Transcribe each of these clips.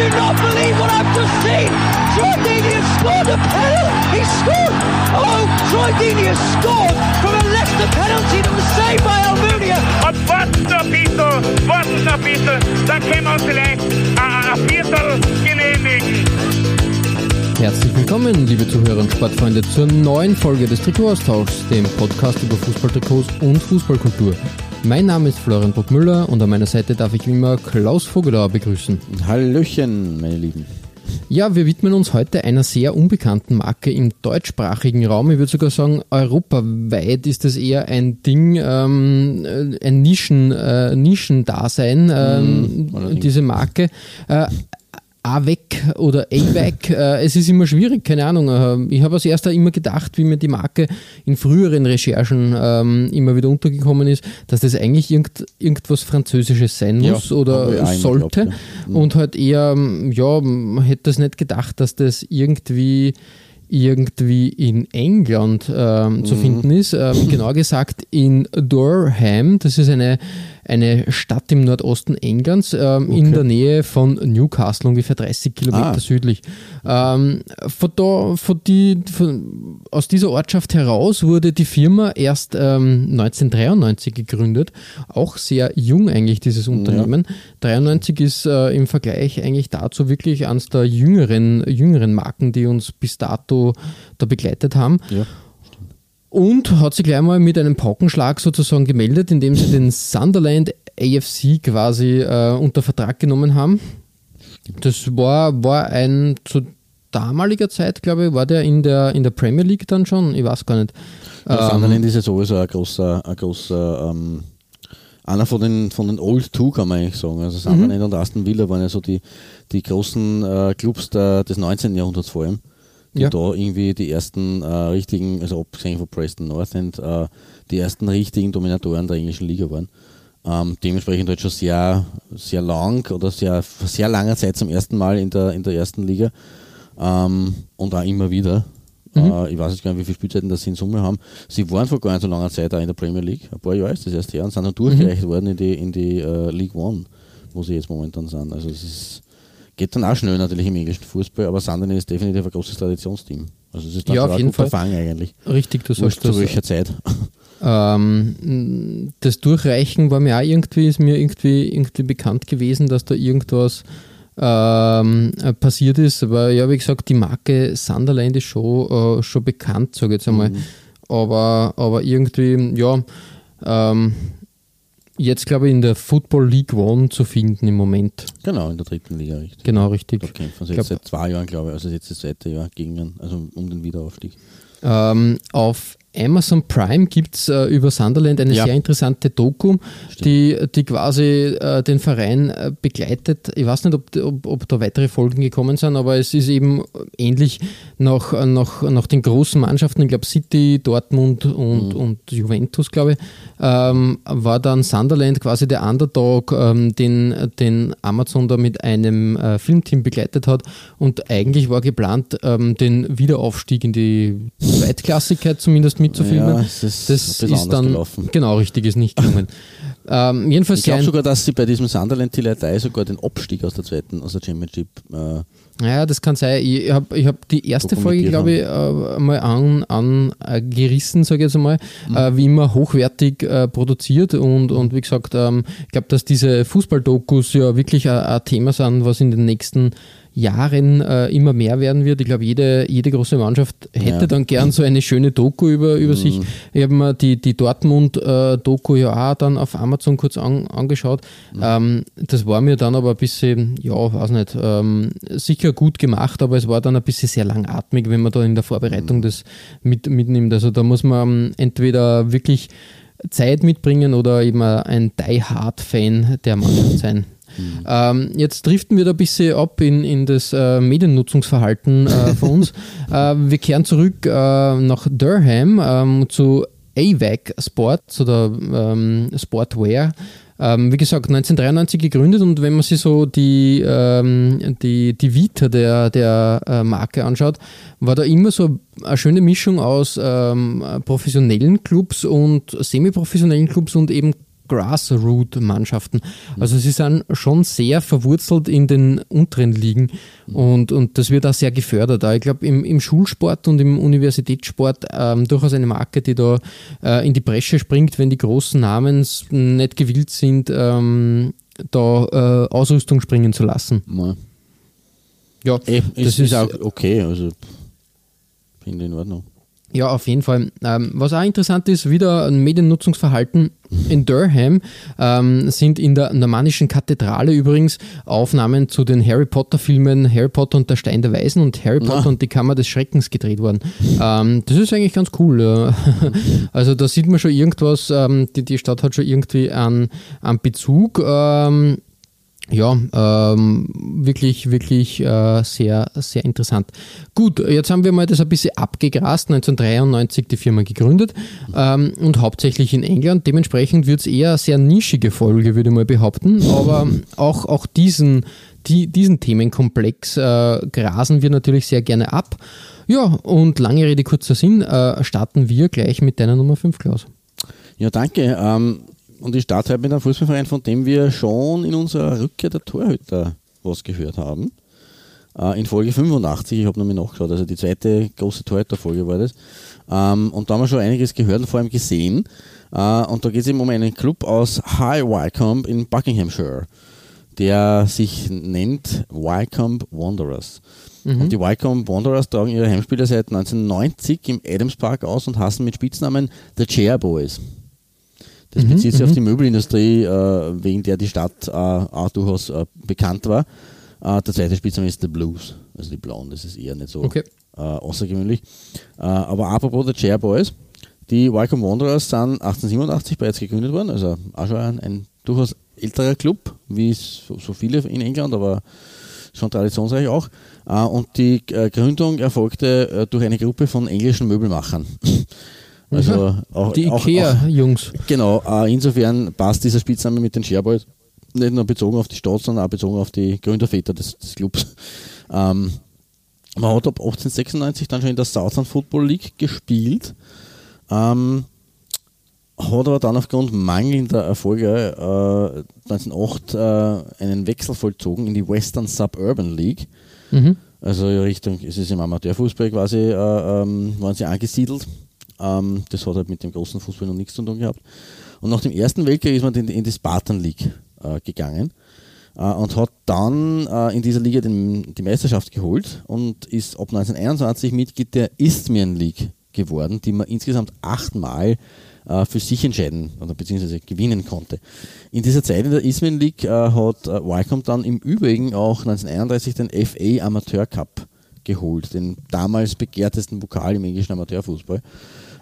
Do not believe what I've just seen! Troy Deeney has scored a penalty! He scored! Oh, Troy Deeney has scored from a Leicester penalty that was saved by Almunia! Und warten noch ein bisschen, warten noch ein bisschen, dann können wir Herzlich willkommen, liebe Zuhörer und Sportfreunde, zur neuen Folge des Trikotaustauschs, dem Podcast über Fußballtrikots und Fußballkultur. Mein Name ist Florian Bruckmüller und an meiner Seite darf ich wie immer Klaus Vogelauer begrüßen. Hallöchen, meine Lieben. Ja, wir widmen uns heute einer sehr unbekannten Marke im deutschsprachigen Raum. Ich würde sogar sagen, europaweit ist das eher ein Ding, ähm, ein Nischen, äh, Nischendasein, ähm, allerdings. diese Marke. Äh, AVEC oder AVEC, äh, es ist immer schwierig, keine Ahnung. Äh, ich habe als erster immer gedacht, wie mir die Marke in früheren Recherchen ähm, immer wieder untergekommen ist, dass das eigentlich irgend, irgendwas Französisches sein Ja, muss ich oder sollte. geglaubt, ja. Und halt eher, ähm, ja, man hätte das nicht gedacht, dass das irgendwie irgendwie in England ähm, zu finden ist. Ähm, genauer gesagt in Durham. Das ist eine, eine Stadt im Nordosten Englands, ähm, in der Nähe von Newcastle, ungefähr 30 Kilometer Ah. südlich. Ähm, von da, von die, von, aus dieser Ortschaft heraus wurde die Firma erst ähm, 1993 gegründet. Auch sehr jung eigentlich, dieses Unternehmen. 93 ist äh, im Vergleich eigentlich dazu wirklich eines der jüngeren, jüngeren Marken, die uns bis dato da begleitet haben. Ja. Und hat sich gleich mal mit einem Paukenschlag sozusagen gemeldet, indem sie den Sunderland AFC quasi äh, unter Vertrag genommen haben. Das war, war ein zu damaliger Zeit, glaube ich, war der in der, in der Premier League dann schon, ich weiß gar nicht. Ja, Ähm, Sunderland ist ja sowieso ein großer, ein großer ähm, einer von den, von den Old Two, kann man eigentlich sagen. Also Sunderland und Aston Villa waren ja so die, die großen äh, Clubs der, des 19. Jahrhunderts vor allem. Die Ja. da irgendwie die ersten äh, richtigen, also abgesehen von Preston North End, äh, die ersten richtigen Dominatoren der englischen Liga waren. Ähm, dementsprechend halt schon sehr, sehr lang oder sehr, sehr langer Zeit zum ersten Mal in der, in der ersten Liga. Ähm, und auch immer wieder. Äh, ich weiß jetzt gar nicht, wie viele Spielzeiten das sie in Summe haben. Sie waren vor gar nicht so langer Zeit auch in der Premier League. Ein paar Jahre ist das erste Jahr und sind dann durchgereicht worden in die, in die äh, League One, wo sie jetzt momentan sind. Also es ist, geht dann auch schnell natürlich im englischen Fußball, aber Sunderland ist definitiv ein großes Traditionsteam. Also es ist Ja, auf jeden Fall. Fang eigentlich. Richtig, du sagst zu das. welcher Zeit. Ähm, das Durchreichen war mir auch irgendwie, ist mir irgendwie, irgendwie bekannt gewesen, dass da irgendwas ähm, äh, passiert ist. Aber ja, wie gesagt, die Marke Sunderland ist schon, äh, schon bekannt, sage ich jetzt einmal. Aber, aber irgendwie, ja, ähm, jetzt glaube ich in der Football League One zu finden im Moment. Genau, in der dritten Liga, richtig. Genau, richtig. Da kämpfen sie jetzt seit zwei Jahren, glaube ich, also jetzt das zweite Jahr gegen, also um den Wiederaufstieg. Ähm, auf Amazon Prime gibt es äh, über Sunderland eine Ja. sehr interessante Doku, die, die quasi äh, den Verein äh, begleitet. Ich weiß nicht, ob, ob, ob da weitere Folgen gekommen sind, aber es ist eben ähnlich nach, nach, nach den großen Mannschaften, ich glaube City, Dortmund und, und Juventus, glaube ich, ähm, war dann Sunderland quasi der Underdog, ähm, den, den Amazon da mit einem äh, Filmteam begleitet hat. Und eigentlich war geplant, ähm, den Wiederaufstieg in die Zweitklassigkeit zumindest mitzufilmen. Ja, es ist das ist dann gelaufen. genau richtig, ist nicht gelungen. ähm, jedenfalls Ich glaube sogar, dass sie bei diesem Sunderland Tillertei sogar den Abstieg aus der zweiten, aus der Championship äh, Ja, das kann sein. Ich habe ich hab die erste Folge, glaube ich, äh, mal an, an äh, gerissen, sage ich jetzt einmal, Mhm. äh, wie immer hochwertig äh, produziert und, und wie gesagt, ähm, ich glaube, dass diese Fußballdokus ja wirklich ein, ein Thema sind, was in den nächsten Jahren äh, immer mehr werden wird. Ich glaube, jede, jede große Mannschaft hätte Ja. Mhm. dann gern so eine schöne Doku über, über sich. Ich habe mir die, die Dortmund-Doku ja auch dann auf Amazon kurz an, angeschaut. Mhm. Ähm, das war mir dann aber ein bisschen, ja, weiß nicht, ähm, sicher gut gemacht, aber es war dann ein bisschen sehr langatmig, wenn man da in der Vorbereitung Mhm. das mit, mitnimmt. Also da muss man ähm, entweder wirklich Zeit mitbringen oder eben ein Die-Hard-Fan der Mannschaft sein. Mhm. Ähm, jetzt driften wir da ein bisschen ab in, in das äh, Mediennutzungsverhalten äh, von uns. äh, wir kehren zurück äh, nach Durham ähm, zu AVAC Sports oder ähm, Sportwear. Ähm, wie gesagt, 1993 gegründet und wenn man sich so die, ähm, die, die Vita der, der äh, Marke anschaut, war da immer so eine schöne Mischung aus ähm, professionellen Clubs und semi-professionellen Clubs und eben Grassroot-Mannschaften. Also sie sind schon sehr verwurzelt in den unteren Ligen und, und das wird auch sehr gefördert. Ich glaube, im, im Schulsport und im Universitätssport ähm, durchaus eine Marke, die da äh, in die Bresche springt, wenn die großen Namen nicht gewillt sind, ähm, da äh, Ausrüstung springen zu lassen. Ja, ja Ey, das ist, ist auch okay, also finde ich in Ordnung. Ja, auf jeden Fall. Ähm, was auch interessant ist, wieder ein Mediennutzungsverhalten in Durham ähm, sind in der normannischen Kathedrale übrigens Aufnahmen zu den Harry Potter Filmen Harry Potter und der Stein der Weisen und Harry Potter ja. und die Kammer des Schreckens gedreht worden. Ähm, das ist eigentlich ganz cool. Ja. Also da sieht man schon irgendwas, ähm, die, die Stadt hat schon irgendwie einen, einen Bezug. Ähm, ja, ähm, wirklich, wirklich äh, sehr, sehr interessant. Gut, jetzt haben wir mal das ein bisschen abgegrast. 1993 die Firma gegründet ähm, und hauptsächlich in England. Dementsprechend wird es eher eine sehr nischige Folge, würde ich mal behaupten. Aber auch, auch diesen, die, diesen Themenkomplex äh, grasen wir natürlich sehr gerne ab. Ja, und lange Rede, kurzer Sinn, äh, starten wir gleich mit deiner Nummer 5, Klaus. Ja, danke. Ähm, und ich starte heute mit einem Fußballverein, von dem wir schon in unserer Rückkehr der Torhüter was gehört haben. Äh, in Folge 85, ich habe nochmal nachgeschaut, also die zweite große Torhüter-Folge war das. Ähm, und da haben wir schon einiges gehört und vor allem gesehen. Äh, und da geht es eben um einen Club aus High Wycombe in Buckinghamshire, der sich nennt Wycombe Wanderers. Mhm. Und die Wycombe Wanderers tragen ihre Heimspiele seit 1990 im Adams Park aus und hassen mit Spitznamen The Chair Boys. Das mhm, bezieht sich auf mhm. die Möbelindustrie, äh, wegen der die Stadt äh, auch durchaus äh, bekannt war. Äh, der zweite Spitzname ist The Blues, also die Blauen, das ist eher nicht so okay. Äh, außergewöhnlich. Äh, aber apropos der Chair Boys, die Wycombe Wanderers sind 1887 bereits gegründet worden, also auch schon ein, ein durchaus älterer Club, wie so, so, viele in England, aber schon traditionsreich auch. und die Gründung erfolgte durch eine Gruppe von englischen Möbelmachern. Also auch, die IKEA-Jungs. Genau, äh, insofern passt dieser Spitzname mit den Shareboys nicht nur bezogen auf die Stadt, sondern auch bezogen auf die Gründerväter des, des Clubs. Ähm, man hat ab 1896 dann schon in der Southern Football League gespielt, ähm, hat aber dann aufgrund mangelnder Erfolge äh, 1908 äh, einen Wechsel vollzogen in die Western Suburban League. Mhm. Also Richtung, es ist im Amateurfußball quasi, äh, ähm, waren sie angesiedelt ähm, das hat halt mit dem großen Fußball noch nichts zu tun gehabt. Und nach dem Ersten Weltkrieg ist man in, in die Spartan League äh, gegangen äh, und hat dann äh, in dieser Liga den, die Meisterschaft geholt und ist ab 1921 Mitglied der Isthmian League geworden, die man insgesamt achtmal äh, für sich entscheiden oder beziehungsweise gewinnen konnte. In dieser Zeit in der Isthmian League äh, hat äh, Wycombe dann im Übrigen auch 1931 den FA Amateur Cup geholt, den damals begehrtesten Pokal im englischen Amateurfußball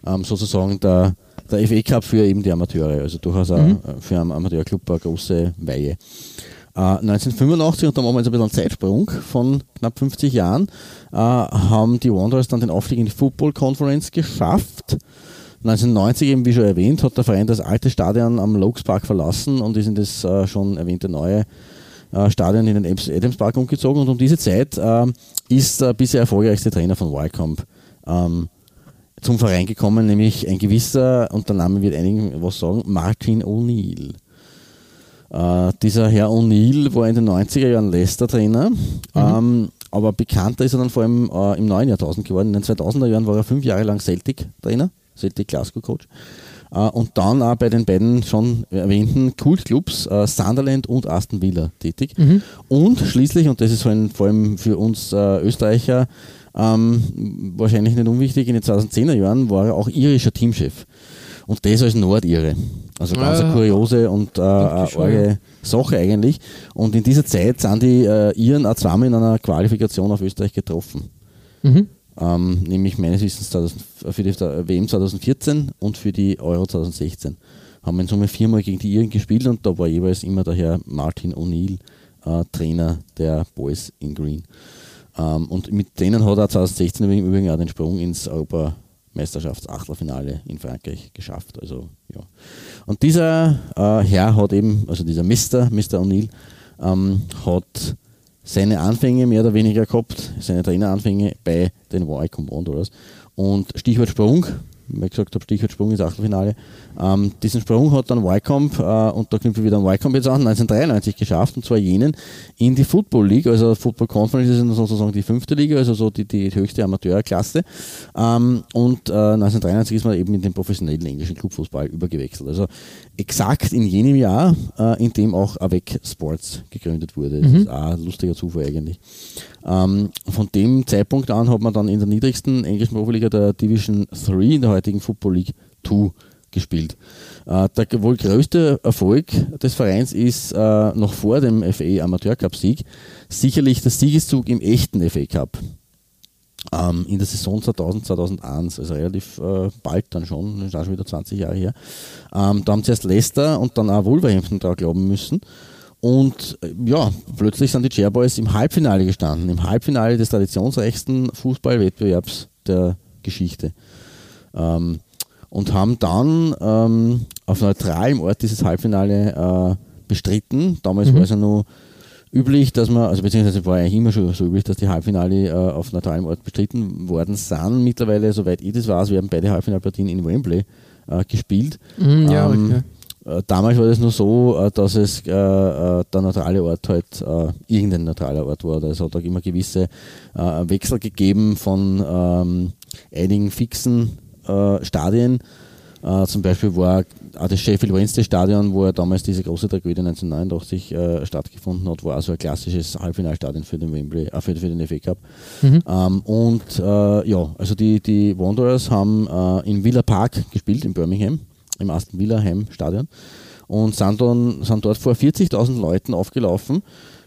ähm, sozusagen der, der FA Cup für eben die Amateure, also durchaus mhm. für einen Amateurclub eine große Weihe. Äh, 1985, und da machen wir jetzt ein bisschen einen Zeitsprung von knapp 50 Jahren, äh, haben die Wanderers dann den Aufstieg in die Football Conference geschafft. 1990, eben wie schon erwähnt, hat der Verein das alte Stadion am Lokes Park verlassen und ist in das äh, schon erwähnte neue äh, Stadion in den Adams Park umgezogen. Und um diese Zeit äh, ist der bisher erfolgreichste Trainer von Wycombe ähm, zum Verein gekommen, nämlich ein gewisser, und der Name wird einigen was sagen, Martin O'Neill. Äh, dieser Herr O'Neill war in den 90er Jahren Leicester-Trainer, mhm. ähm, aber bekannter ist er dann vor allem äh, im neuen Jahrtausend geworden. In den 2000er Jahren war er fünf Jahre lang Celtic-Trainer, Celtic Glasgow-Coach. Äh, und dann auch bei den beiden schon erwähnten Kultclubs äh, Sunderland und Aston Villa tätig. Mhm. Und schließlich, und das ist vor allem für uns äh, Österreicher ähm, wahrscheinlich nicht unwichtig, in den 2010er Jahren war er auch irischer Teamchef. Und das als Nordire. Also ganz ja, eine kuriose und äh, arge Sache eigentlich. Und in dieser Zeit sind die äh, Iren auch zweimal in einer Qualifikation auf Österreich getroffen. Mhm. Ähm, nämlich meines Wissens 2000, für die WM 2014 und für die Euro 2016 haben in Summe viermal gegen die Iren gespielt und da war jeweils immer der Herr Martin O'Neill äh, Trainer der Boys in Green. Ähm, und mit denen hat er 2016 im Übrigen auch den Sprung ins Europameisterschafts-Achtelfinale in Frankreich geschafft. Also, ja. Und dieser äh, Herr hat eben, also dieser Mr. Mr. O'Neill, ähm, hat seine Anfänge mehr oder weniger gehabt, seine Traineranfänge bei den Wycombe Wanderers. Und Stichwort Sprung, wie ich gesagt habe, Stichwort Sprung ins Achtelfinale. Ähm, diesen Sprung hat dann Wycombe, äh, und da knüpfen wir wieder an Wycombe jetzt an, 1993 geschafft, und zwar jenen in die Football League, also Football Conference ist sozusagen die fünfte Liga, also so die, die höchste Amateurklasse. Ähm, und äh, 1993 ist man eben in den professionellen englischen Clubfußball übergewechselt. Also exakt in jenem Jahr, äh, in dem auch Avec Sports gegründet wurde. Das mhm. ist auch ein lustiger Zufall eigentlich. Ähm, von dem Zeitpunkt an hat man dann in der niedrigsten englischen Profiliga der Division 3 in der heutigen Football League 2 gespielt. Äh, der wohl größte Erfolg des Vereins ist äh, noch vor dem FA Amateur Cup Sieg sicherlich der Siegeszug im echten FA Cup. Ähm, in der Saison 2000, 2001, also relativ äh, bald dann schon, das ist auch schon wieder 20 Jahre her. Ähm, da haben zuerst Leicester und dann auch Wolverhampton da glauben müssen. Und äh, ja, plötzlich sind die Chairboys im Halbfinale gestanden, im Halbfinale des traditionsreichsten Fußballwettbewerbs der Geschichte. Ähm, und haben dann ähm, auf neutralem Ort dieses Halbfinale äh, bestritten. Damals mhm. war es ja nur üblich, dass man, also beziehungsweise war ja immer schon so üblich, dass die Halbfinale äh, auf neutralem Ort bestritten worden sind. Mittlerweile, soweit ich das weiß, werden beide Halbfinalpartien in Wembley äh, gespielt. Mhm, ja, ähm, okay. Äh, damals war das nur so, äh, dass es äh, der neutrale Ort halt irgendein neutraler Ort war. Also es hat auch immer gewisse Wechsel gegeben von ähm, einigen fixen Stadien. zum Beispiel war auch das Sheffield Wednesday Stadion, wo ja damals diese große Tragödie 1989 äh, stattgefunden hat, war also ein klassisches Halbfinalstadion für den Wembley, äh, für, für, den FA Cup. Mhm. Ähm, und äh, ja, also die, die Wanderers haben äh, in Villa Park gespielt in Birmingham im Aston Villa Heimstadion und sind, dann, sind dort vor 40.000 Leuten aufgelaufen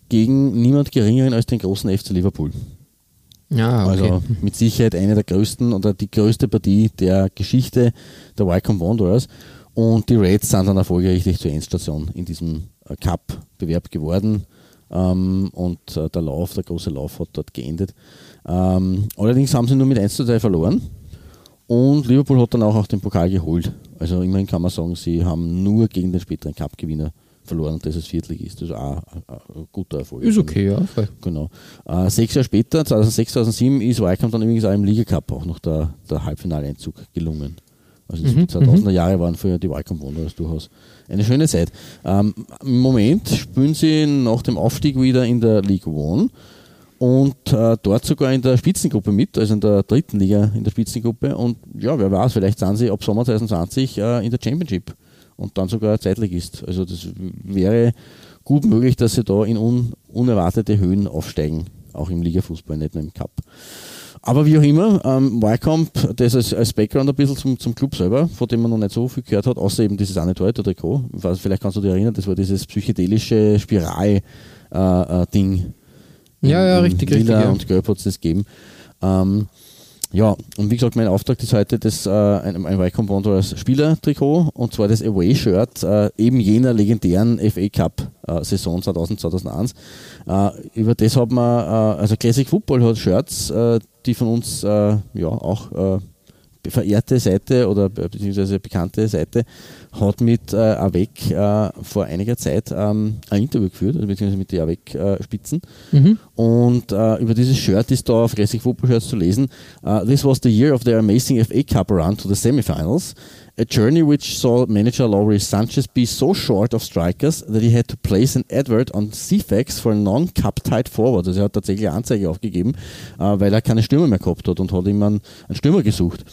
gegen niemand geringeren als den großen FC Liverpool. Ja, okay. Also mit Sicherheit eine der größten oder die größte Partie der Geschichte der Wycombe Wanderers. Und die Reds sind dann erfolgreich zur Endstation in diesem äh, Cup-Bewerb geworden. Ähm, und äh, der Lauf, der große Lauf hat dort geendet. Ähm, allerdings haben sie nur mit 1 zu 2 verloren. Und Liverpool hat dann auch, auch den Pokal geholt. Also immerhin kann man sagen, sie haben nur gegen den späteren Cup-Gewinner verloren und das ist Viertligist. Das ist auch ein, ein guter Erfolg. Ist okay, ja. Genau. Äh, sechs Jahre später, 2006, 2007, ist Wycombe dann übrigens auch im Liga-Cup auch noch der, der Halbfinaleinzug gelungen. Also die mhm. 2000er mhm. Jahre waren für die Wycombe Wanderers durchaus eine schöne Zeit. Ähm, Im Moment spielen sie nach dem Aufstieg wieder in der League One und äh, dort sogar in der Spitzengruppe mit, also in der dritten Liga in der Spitzengruppe. Und ja, wer weiß, vielleicht sind sie ab Sommer 2020 äh, in der Championship und dann sogar zeitlich ist. Also das wäre gut möglich, dass sie da in un unerwartete Höhen aufsteigen, auch im Ligafußball, nicht nur im Cup. Aber wie auch immer, ähm, Wycombe, das als, als Background ein bisschen zum, zum Club selber, von dem man noch nicht so viel gehört hat, außer eben dieses Anne-Trikot. Vielleicht kannst du dich erinnern, das war dieses psychedelische Spiral-Ding. Äh, äh, ja, ja, richtig, Lila richtig. Ja. und es das gegeben. Ähm, ja, und wie gesagt, mein Auftrag ist heute das, äh, ein, ein Wycombe Wanderers Spielertrikot und zwar das Away-Shirt äh, eben jener legendären FA Cup äh, Saison 2000, 2001. Äh, über das hat man, äh, also Classic Football hat Shirts, äh, die von uns ja auch verehrte Seite oder beziehungsweise bekannte Seite hat mit äh, AWEC äh, vor einiger Zeit ähm, ein Interview geführt, also beziehungsweise mit den AWEC-Spitzen. Äh, mhm. Und äh, über dieses Shirt ist da auf Racing Football Shirts zu lesen: uh, This was the year of their amazing FA Cup run to the semifinals. A journey which saw manager Laurie Sanchez be so short of strikers that he had to place an advert on CFAX for a non-cup tight forward. Also er hat tatsächlich eine Anzeige aufgegeben, uh, weil er keine Stürmer mehr gehabt hat und hat ihm einen, einen Stürmer gesucht.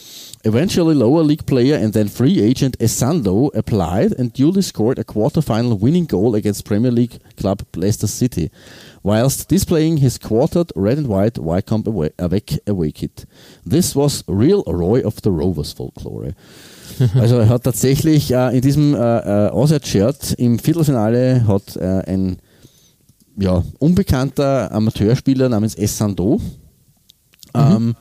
Eventually, lower league player and then free agent Esando applied and duly scored a quarter-final winning goal against Premier League club Leicester City, whilst displaying his quartered red and white Wycombe away, away, away kit. This was real Roy of the Rovers Folklore. Also er hat tatsächlich äh, in diesem äh, äh, Auswärtsshirt im Viertelfinale hat äh, ein ja, unbekannter Amateurspieler namens Essando mhm.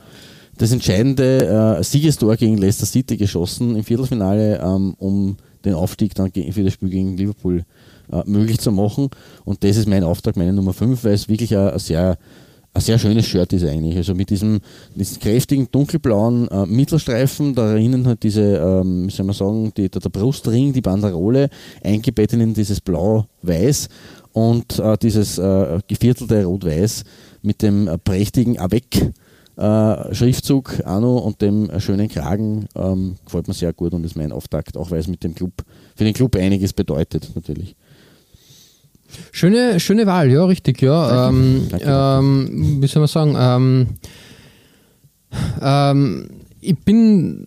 Das entscheidende äh, Siegestor gegen Leicester City geschossen im Viertelfinale, ähm, um den Aufstieg dann für das Spiel gegen Liverpool äh, möglich zu machen. Und das ist mein Auftrag, meine Nummer 5, weil es wirklich ein, ein sehr ein sehr schönes Shirt ist eigentlich. Also mit diesem, diesem kräftigen dunkelblauen äh, Mittelstreifen, da erinnern halt diese, ähm, wie soll man sagen, die, der, der Brustring, die Banderole, eingebettet in dieses Blau-Weiß und äh, dieses äh, geviertelte Rot-Weiß mit dem äh, prächtigen Avec. Äh, Schriftzug Anno und dem schönen Kragen ähm, gefällt mir sehr gut und ist mein Auftakt, auch weil es mit dem Club für den Club einiges bedeutet natürlich. Schöne, schöne Wahl, ja, richtig, ja. Ähm, ähm, wie soll man sagen? Ähm, ähm, ich bin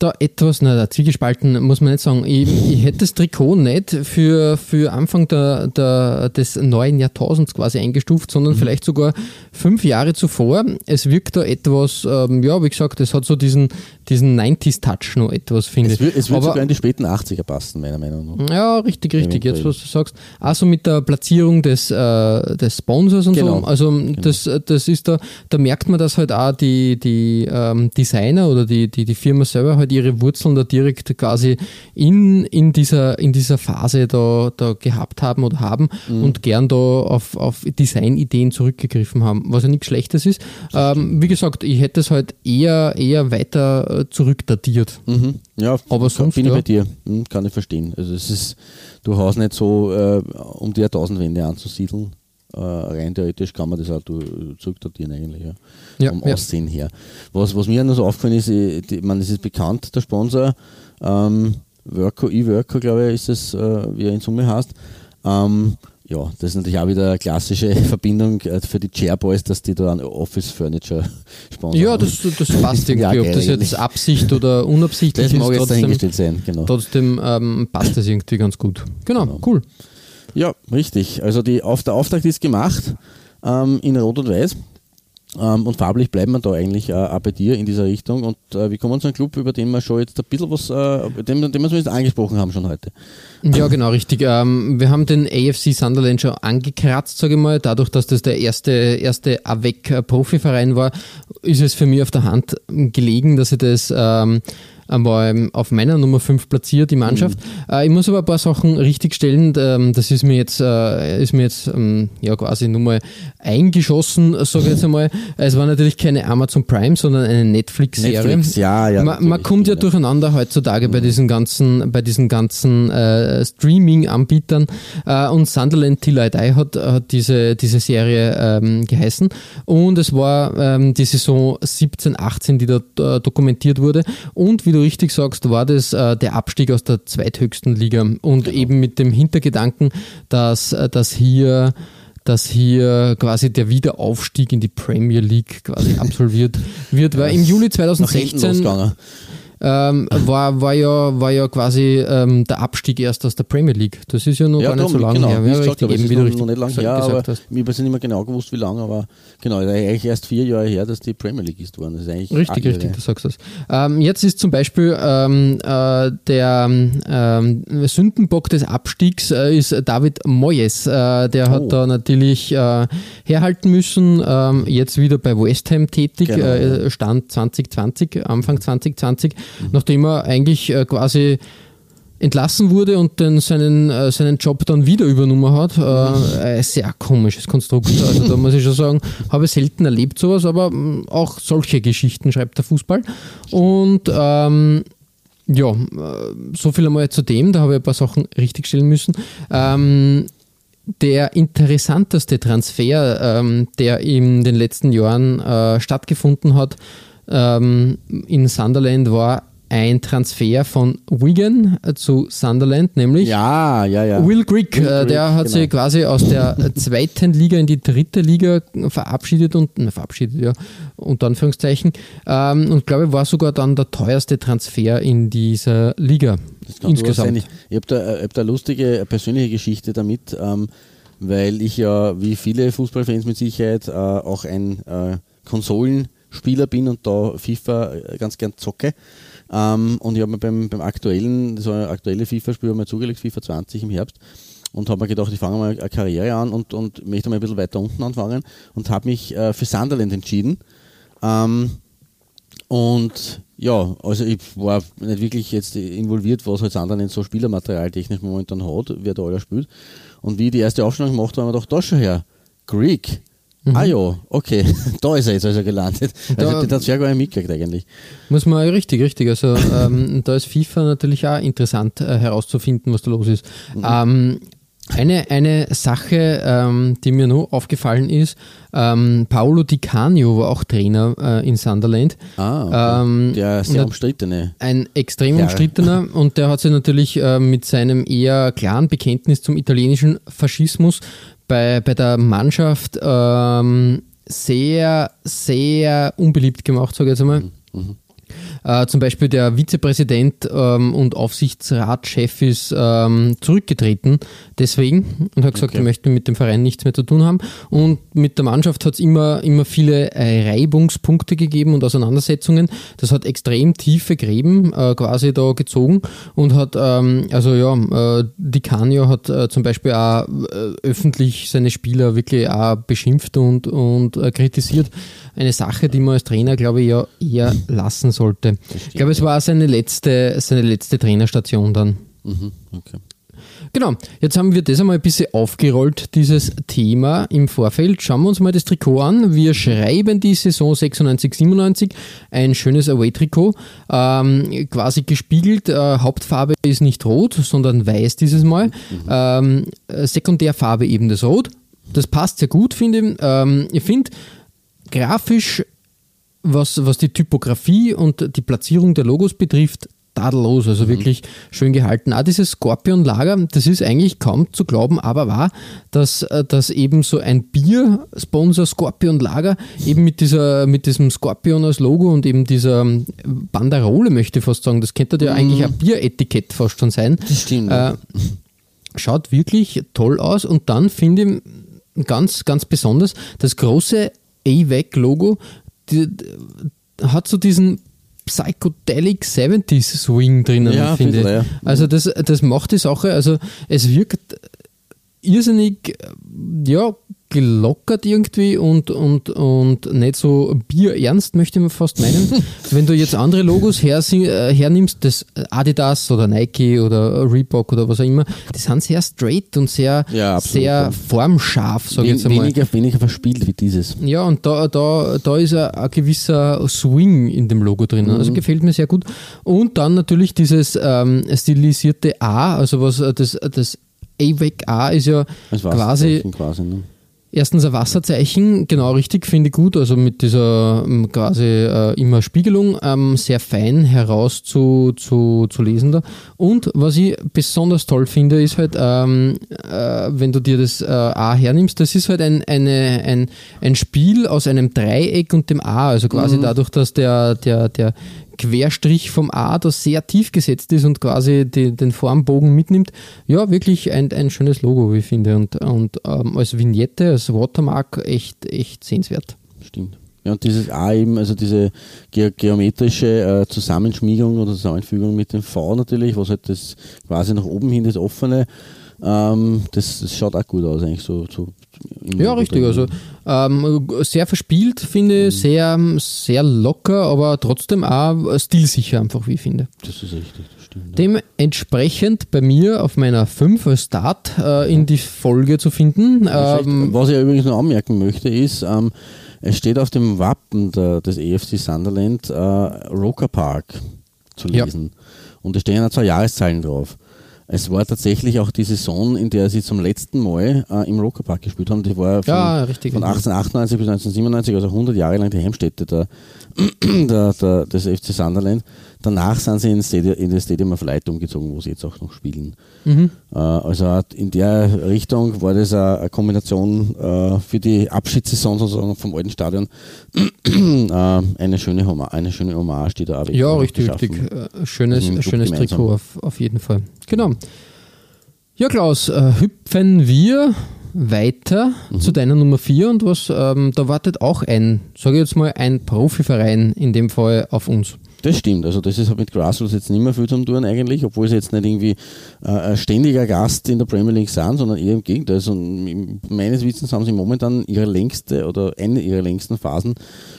da etwas, na, zwiegespalten muss man nicht sagen. Ich, ich hätte das Trikot nicht für, für Anfang der, der, des neuen Jahrtausends quasi eingestuft, sondern mhm. vielleicht sogar fünf Jahre zuvor. Es wirkt da etwas, ähm, ja, wie gesagt, es hat so diesen, diesen 90s-Touch noch etwas, finde ich. Es würde sogar in die späten 80er passen, meiner Meinung nach. Ja, richtig, richtig, jetzt was du sagst. Also mit der Platzierung des, äh, des Sponsors und genau. so. Also genau. das, das ist da, da merkt man, dass halt auch die, die ähm, Designer oder die, die, die Firma selber halt halt ihre Wurzeln da direkt quasi in, in, dieser, in dieser Phase da, da gehabt haben oder haben mhm. und gern da auf, auf Designideen zurückgegriffen haben, was ja nichts Schlechtes ist. Ähm, wie gesagt, ich hätte es halt eher, eher weiter äh, zurückdatiert. Mhm. Ja, aber sonst bin ich bei dir, hm, kann ich verstehen. Also es ist durchaus nicht so, äh, um die Jahrtausendwende anzusiedeln. Uh, rein theoretisch kann man das auch zurückdatieren eigentlich, ja. ja vom ja. Aussehen her. Was, was mir noch so aufgefallen ist, ich, die, man, es ist bekannt, der Sponsor, ähm, Worko, eWorko, glaube ich, ist es, äh, wie er in Summe heißt. Ähm, ja, das ist natürlich auch wieder eine klassische Verbindung äh, für die Chairboys, dass die da ein Office Furniture sponsern. Ja, das, das passt irgendwie, ja, ob das jetzt Absicht oder unabsichtlich das ist. Das mag jetzt dahingestellt sein, genau. Trotzdem ähm, passt das irgendwie ganz gut. Genau, genau. cool. Ja, richtig. Also die, auf, der Auftrag ist gemacht ähm, in Rot und Weiß. Ähm, und farblich bleiben wir da eigentlich äh, auch bei dir in dieser Richtung. Und äh, wir kommen zu einem Club, über den wir schon jetzt ein bisschen was, äh, den, den wir zumindest angesprochen haben schon heute. Ja, genau, richtig. Ähm, wir haben den AFC Sunderland schon angekratzt, sage ich mal. Dadurch, dass das der erste, erste AVEC-Profiverein war, ist es für mich auf der Hand gelegen, dass ich das ähm, war auf meiner Nummer 5 platziert, die Mannschaft. Mhm. Äh, ich muss aber ein paar Sachen richtigstellen. Ähm, das ist mir jetzt, äh, ist mir jetzt ähm, ja, quasi nur mal eingeschossen, sage ich jetzt einmal. Es war natürlich keine Amazon Prime, sondern eine Netflix-Serie. Netflix, ja, ja. Man, man kommt ja, ja, durcheinander heutzutage mhm. bei diesen ganzen, bei diesen ganzen äh, Streaming-Anbietern. Äh, und Sunderland Till I Die hat, hat diese, diese Serie ähm, geheißen. Und es war ähm, die Saison 17, 18, die dort äh, dokumentiert wurde. Und wie du richtig sagst, war das äh, der Abstieg aus der zweithöchsten Liga und genau. eben mit dem Hintergedanken, dass, äh, dass hier dass hier quasi der Wiederaufstieg in die Premier League quasi absolviert wird, weil im Juli 2016 ähm, war, war, ja, war ja quasi ähm, der Abstieg erst aus der Premier League. Das ist ja noch ja, gar nicht so lange genau, her. Ja, richtig, gesagt, eben, wie du richtig noch nicht lang her, aber hast. ich weiß nicht mehr genau gewusst, wie lange, aber genau, eigentlich erst vier Jahre her, dass die Premier League ist worden. Das ist eigentlich richtig, richtig, du sagst das. Ähm, jetzt ist zum Beispiel ähm, äh, der ähm, Sündenbock des Abstiegs äh, ist David Moyes. Äh, der oh. hat da natürlich äh, herhalten müssen, ähm, jetzt wieder bei West Ham tätig, genau, äh, Stand 2020, Anfang 2020 nachdem er eigentlich äh, quasi entlassen wurde und dann seinen, äh, seinen Job dann wieder übernommen hat. Äh, ein sehr komisches Konstrukt. Also da muss ich schon sagen, habe selten erlebt sowas, aber mm, auch solche Geschichten schreibt der Fußball. Und ähm, ja, äh, so viel einmal zu dem, da habe ich ein paar Sachen richtigstellen müssen. Ähm, der interessanteste Transfer, ähm, der in den letzten Jahren äh, stattgefunden hat, ähm, in Sunderland war ein Transfer von Wigan zu Sunderland, nämlich ja, ja, ja. Will Grigg. Äh, der hat genau. sich quasi aus der zweiten Liga in die dritte Liga verabschiedet und na, verabschiedet, ja, unter Anführungszeichen. Ähm, und glaube, war sogar dann der teuerste Transfer in dieser Liga insgesamt. Ich habe da, hab da eine lustige persönliche Geschichte damit, ähm, weil ich ja, wie viele Fußballfans mit Sicherheit, äh, auch ein äh, Konsolen- Spieler bin und da FIFA äh, ganz gern zocke. Ähm, und ich habe mir beim, beim aktuellen, das aktuelle FIFA-Spiel, mal zugelegt, FIFA 20 im Herbst. Und habe mir gedacht, ich fange mal eine Karriere an und, und möchte mal ein bisschen weiter unten anfangen und habe mich äh, für Sunderland entschieden. Ähm, und Ja, also ich war nicht wirklich jetzt involviert, was halt Sunderland so Spielermaterial technisch momentan hat, wer da alles spielt. Und wie ich die erste Aufstellung gemacht habe, habe ich gedacht, da schon her, Greek. Mhm. Ah ja, okay, da ist er jetzt also gelandet. Also Da- den hat es ja gar nicht mitgekriegt eigentlich. Muss man richtig, richtig. Also ähm, da ist FIFA natürlich auch interessant äh, herauszufinden, was da los ist. Ähm, eine, eine Sache, ähm, die mir noch aufgefallen ist, ähm, Paolo Di Canio war auch Trainer äh, in Sunderland. Ah, okay. Ähm, der sehr umstrittene. Ein extrem Ja. umstrittener und der hat sich natürlich äh, mit seinem eher klaren Bekenntnis zum italienischen Faschismus bei, bei der Mannschaft ähm, sehr, sehr unbeliebt gemacht, sage ich jetzt einmal. Äh, zum Beispiel der Vizepräsident ähm, und Aufsichtsratschef ist ähm, zurückgetreten deswegen und hat gesagt, Okay. er möchte mit dem Verein nichts mehr zu tun haben. Und mit der Mannschaft hat es immer, immer viele äh, Reibungspunkte gegeben und Auseinandersetzungen. Das hat extrem tiefe Gräben äh, quasi da gezogen und hat, ähm, also ja, äh, Di Canio hat äh, zum Beispiel auch äh, öffentlich seine Spieler wirklich auch beschimpft und, und äh, kritisiert. Eine Sache, die man als Trainer, glaube ich, ja eher lassen sollte. Ich glaube, es war seine letzte, seine letzte Trainerstation dann. Mhm, okay. Genau, jetzt haben wir das einmal ein bisschen aufgerollt, dieses Thema im Vorfeld. Schauen wir uns mal das Trikot an. Wir schreiben die Saison 96, 97, ein schönes Away-Trikot, ähm, quasi gespiegelt. Äh, Hauptfarbe ist nicht rot, sondern weiß dieses Mal. Ähm, äh, Sekundärfarbe eben das Rot. Das passt sehr gut, finde ich. Ähm, ich finde, grafisch was, was die Typografie und die Platzierung der Logos betrifft, tadellos, also wirklich schön gehalten. Auch dieses Scorpion-Lager, das ist eigentlich kaum zu glauben, aber wahr, dass, äh, dass eben so ein Bier-Sponsor Scorpion-Lager eben mit, dieser, mit diesem Scorpion als Logo und eben dieser ähm, Banderole, möchte ich fast sagen, das könnte ja eigentlich ein Bieretikett fast schon sein. Das stimmt. Äh, schaut wirklich toll aus und dann finde ich ganz, ganz besonders das große AVEC-Logo die, die, hat so diesen Psychedelic 70s Swing drinnen, Ja, finde ich. ja. Also das, das macht die Sache, also es wirkt irrsinnig, äh, ja, gelockert irgendwie und, und, und nicht so bierernst, möchte man fast meinen. Wenn du jetzt andere Logos her, äh, hernimmst, das Adidas oder Nike oder Reebok oder was auch immer, die sind sehr straight und sehr, Ja, absolut, sehr ja. formscharf, sage ich jetzt einmal. weniger, weniger verspielt wie dieses. Ja, und da, da, da ist ein, ein gewisser Swing in dem Logo drin. Mhm. Also gefällt mir sehr gut. Und dann natürlich dieses ähm, stilisierte A, also was äh, das, das AVEC A ist ja quasi quasi ne? Erstens ein Wasserzeichen, genau richtig, finde ich gut, also mit dieser ähm, quasi äh, immer Spiegelung ähm, sehr fein heraus zu, zu, zu lesen da. Und was ich besonders toll finde, ist halt, ähm, äh, wenn du dir das äh, A hernimmst, das ist halt ein, eine, ein, ein Spiel aus einem Dreieck und dem A, also quasi dadurch, dass der, der, der Querstrich vom A, das sehr tief gesetzt ist und quasi die, den Formbogen mitnimmt. Ja, wirklich ein, ein schönes Logo, wie ich finde. Und, und ähm, als Vignette, als Watermark echt, echt sehenswert. Stimmt. Ja, und dieses A eben, also diese ge geometrische äh, Zusammenschmiegung oder Zusammenfügung mit dem V natürlich, was halt das quasi nach oben hin das offene, ähm, das, das schaut auch gut aus eigentlich so. so Ja, richtig. Also ähm, sehr verspielt, finde ich, sehr, sehr locker, aber trotzdem auch stilsicher, einfach, wie ich finde. Das ist richtig, das stimmt. Dementsprechend bei mir auf meiner 5 als Start äh, in die Folge zu finden. Ähm, was ich übrigens noch anmerken möchte, ist, ähm, es steht auf dem Wappen der, des EFC Sunderland äh, Roker Park zu Ja. lesen. Und da stehen ja zwei Jahreszahlen drauf. Es war tatsächlich auch die Saison, in der sie zum letzten Mal äh, im Roker Park gespielt haben. Die war von, Ja, richtig. von 1898 bis 1997, also 100 Jahre lang die Heimstätte der, der, der, des FC Sunderland. Danach sind sie ins Stadium, in das Stadium of Light umgezogen, wo sie jetzt auch noch spielen. Mhm. Äh, also in der Richtung war das eine, Kombination äh, für die Abschiedssaison sozusagen vom alten Stadion äh, eine, schöne Hommage, eine schöne Hommage, die da auch Ja, richtig, richtig. Schönes, Also schönes gemeinsam. Trikot auf, auf jeden Fall. Genau. Ja, Klaus, äh, hüpfen wir weiter Mhm. zu deiner Nummer 4 und was, ähm, da wartet auch ein, sage ich jetzt mal, ein Profiverein in dem Fall auf uns. Das stimmt, also das ist halt mit Grassroots jetzt nicht mehr viel zu tun eigentlich, obwohl sie jetzt nicht irgendwie äh, ein ständiger Gast in der Premier League sind, sondern eher im Gegenteil. Also meines Wissens haben sie momentan ihre längste oder eine ihrer längsten Phasen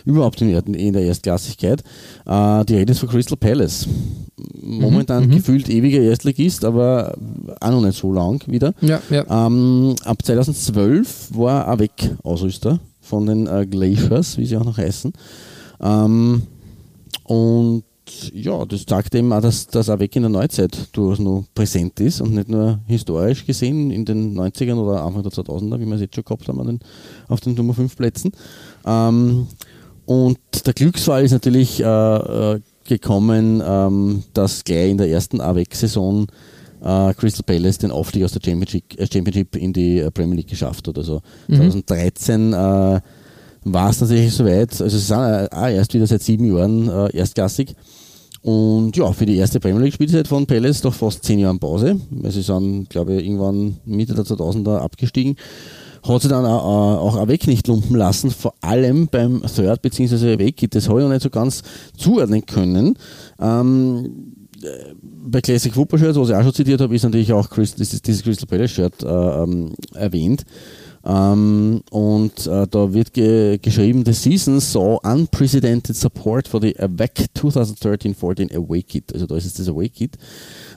überhaupt in, in der Erstklassigkeit. Äh, die Rede ist von Crystal Palace. Momentan mhm. gefühlt ewiger Erstligist, aber auch noch nicht so lang wieder. Ja, ja. Ähm, ab 2012 war er weg Ausrüster von den äh, Glaciers, wie sie auch noch heißen. Ähm, und ja, das sagt eben auch, dass das auch weg in der Neuzeit durchaus noch präsent ist und nicht nur historisch gesehen in den 90ern oder Anfang der 2000er, wie wir es jetzt schon gehabt haben, den, auf den Nummer 5 Plätzen. Ähm, und der Glücksfall ist natürlich äh, äh, gekommen, ähm, dass gleich in der ersten AWEC-Saison äh, Crystal Palace den Aufstieg aus der Championship, äh, Championship in die äh, Premier League geschafft hat. Also mhm. 2013 äh, war es tatsächlich soweit. Also sie sind auch erst wieder seit sieben Jahren äh, erstklassig. Und ja, für die erste Premier League Spielzeit von Palace doch fast zehn Jahren Pause. Weil sie sind, glaube ich, irgendwann Mitte der 2000er abgestiegen. Hat sie dann auch, auch Awek nicht lumpen lassen, vor allem beim Third bzw. Awake. Das habe ich noch nicht so ganz zuordnen können. Ähm, bei Classic Football Shirts, was ich auch schon zitiert habe, ist natürlich auch Chris, dieses, dieses Crystal Palace Shirt äh, ähm, erwähnt. Ähm, und äh, da wird ge geschrieben, the season saw unprecedented support for the AVEC 2013-14 Away Kit. Also da ist es das Away Kit.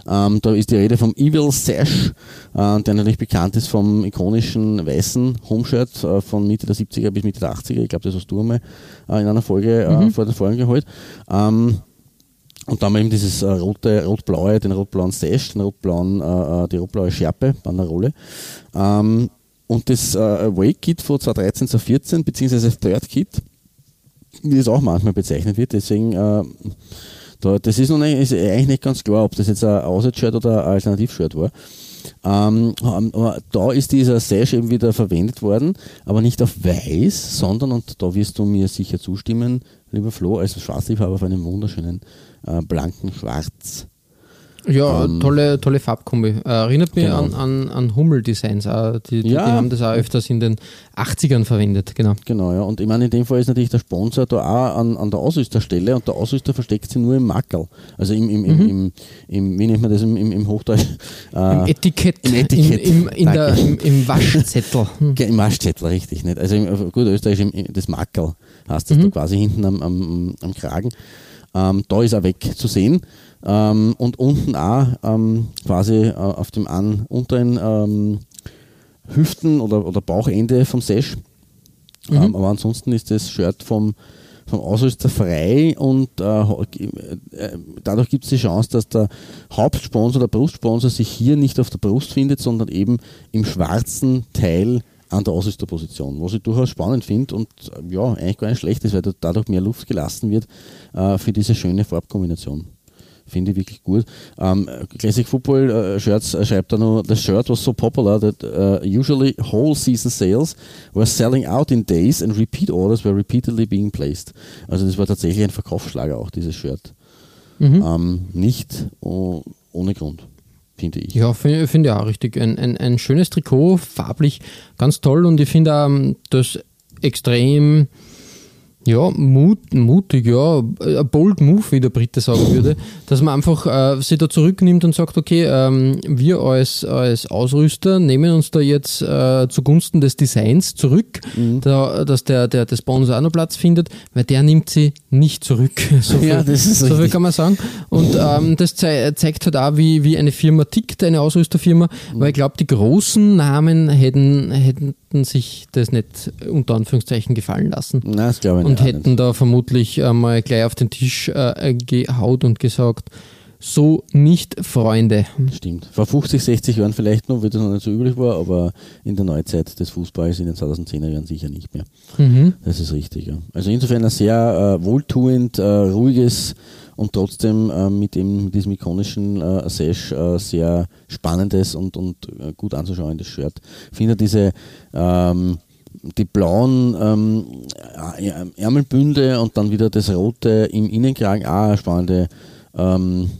Ähm, da ist die Rede vom Evil Sash, äh, der natürlich bekannt ist vom ikonischen weißen Homeshirt äh, von Mitte der 70er bis Mitte der 80er. Ich glaube, das hast du einmal in einer Folge mhm. vor der Folge geholt. Ähm, und dann haben wir eben dieses äh, rote, rot-blaue, den rot-blauen Sash, den rot-blauen, äh, die rot-blaue Schärpe, Banderole. Ähm, und das äh, Awake Kit von 2013 zu 14, beziehungsweise Third Kit, wie es auch manchmal bezeichnet wird, deswegen, äh, da, das ist, noch nicht, ist eigentlich nicht ganz klar, ob das jetzt ein Aussatz-Shirt oder ein Alternativ-Shirt war. Ähm, aber da ist dieser Sash eben wieder verwendet worden, aber nicht auf weiß, sondern, und da wirst du mir sicher zustimmen, lieber Flo, als Schwarzliebhaber auf einem wunderschönen äh, blanken Schwarz. Ja, ähm, tolle, tolle Farbkombi. Äh, erinnert mich genau. an, an, an Hummel-Designs. Die, die, ja. die, haben das auch öfters in den 80ern verwendet, genau. Genau, ja. Und ich meine, in dem Fall ist natürlich der Sponsor da auch an, an der Ausrüsterstelle und der Ausrüster versteckt sich nur im Mackerl. Also im, im, mhm. im, im, im, wie nennt man das im, im, im Hochdeutsch? Äh, Im Etikett. Im Etikett. Im, in der, im, Im Waschzettel. Hm. Im Waschzettel, richtig. Nicht? Also im, gut, Österreich im, das Mackerl hast du mhm. da quasi hinten am, am, am Kragen. Ähm, da ist er weg zu sehen. Ähm, und unten auch ähm, quasi äh, auf dem an, unteren ähm, Hüften oder, oder Bauchende vom Sash. Mhm. Ähm, aber ansonsten ist das Shirt vom, vom Ausrüster frei und äh, äh, dadurch gibt es die Chance, dass der Hauptsponsor, der Brustsponsor sich hier nicht auf der Brust findet, sondern eben im schwarzen Teil an der Ausrüsterposition, was ich durchaus spannend finde und äh, ja, eigentlich gar nicht schlecht ist, weil dadurch mehr Luft gelassen wird äh, für diese schöne Farbkombination. Finde ich wirklich gut. Um, ähm, Classic Football uh, Shirts uh, schreibt da noch, the shirt was so popular that uh, usually whole season sales were selling out in days and repeat orders were repeatedly being placed. Also das war tatsächlich ein Verkaufsschlager auch, dieses Shirt. Mhm. Um, ähm, nicht oh, ohne Grund finde ich. Ja, finde find ich auch richtig. Ein, ein, ein schönes Trikot, farblich ganz toll und ich finde ähm, das extrem ja, mut, mutig, ja, ein bold move, wie der Brite sagen würde, dass man einfach äh, sich da zurücknimmt und sagt, okay, ähm, wir als, als Ausrüster nehmen uns da jetzt äh, zugunsten des Designs zurück, mhm. da, dass der, der, der Sponsor auch noch Platz findet, weil der nimmt sie nicht zurück. So viel, ja, das ist so viel kann man sagen. Und ähm, das ze zeigt halt auch, wie, wie eine Firma tickt, eine Ausrüsterfirma, weil ich glaube, die großen Namen hätten, hätten sich das nicht unter Anführungszeichen gefallen lassen. Nein, das glaube ich nicht. Und hätten da vermutlich einmal gleich auf den Tisch äh, gehaut und gesagt, so nicht Freunde. Stimmt. Vor 50, 60 Jahren vielleicht noch, wie das noch nicht so üblich war, aber in der Neuzeit des Fußballs in den 2010er Jahren sicher nicht mehr. Mhm. Das ist richtig, ja. Also insofern ein sehr äh, wohltuend, äh, ruhiges und trotzdem äh, mit, dem, mit diesem ikonischen äh, Sash äh, sehr spannendes und, und äh, gut anzuschauendes Shirt. Ich finde diese ähm, die blauen ähm, Ärmelbünde und dann wieder das rote im Innenkragen auch eine spannende ähm,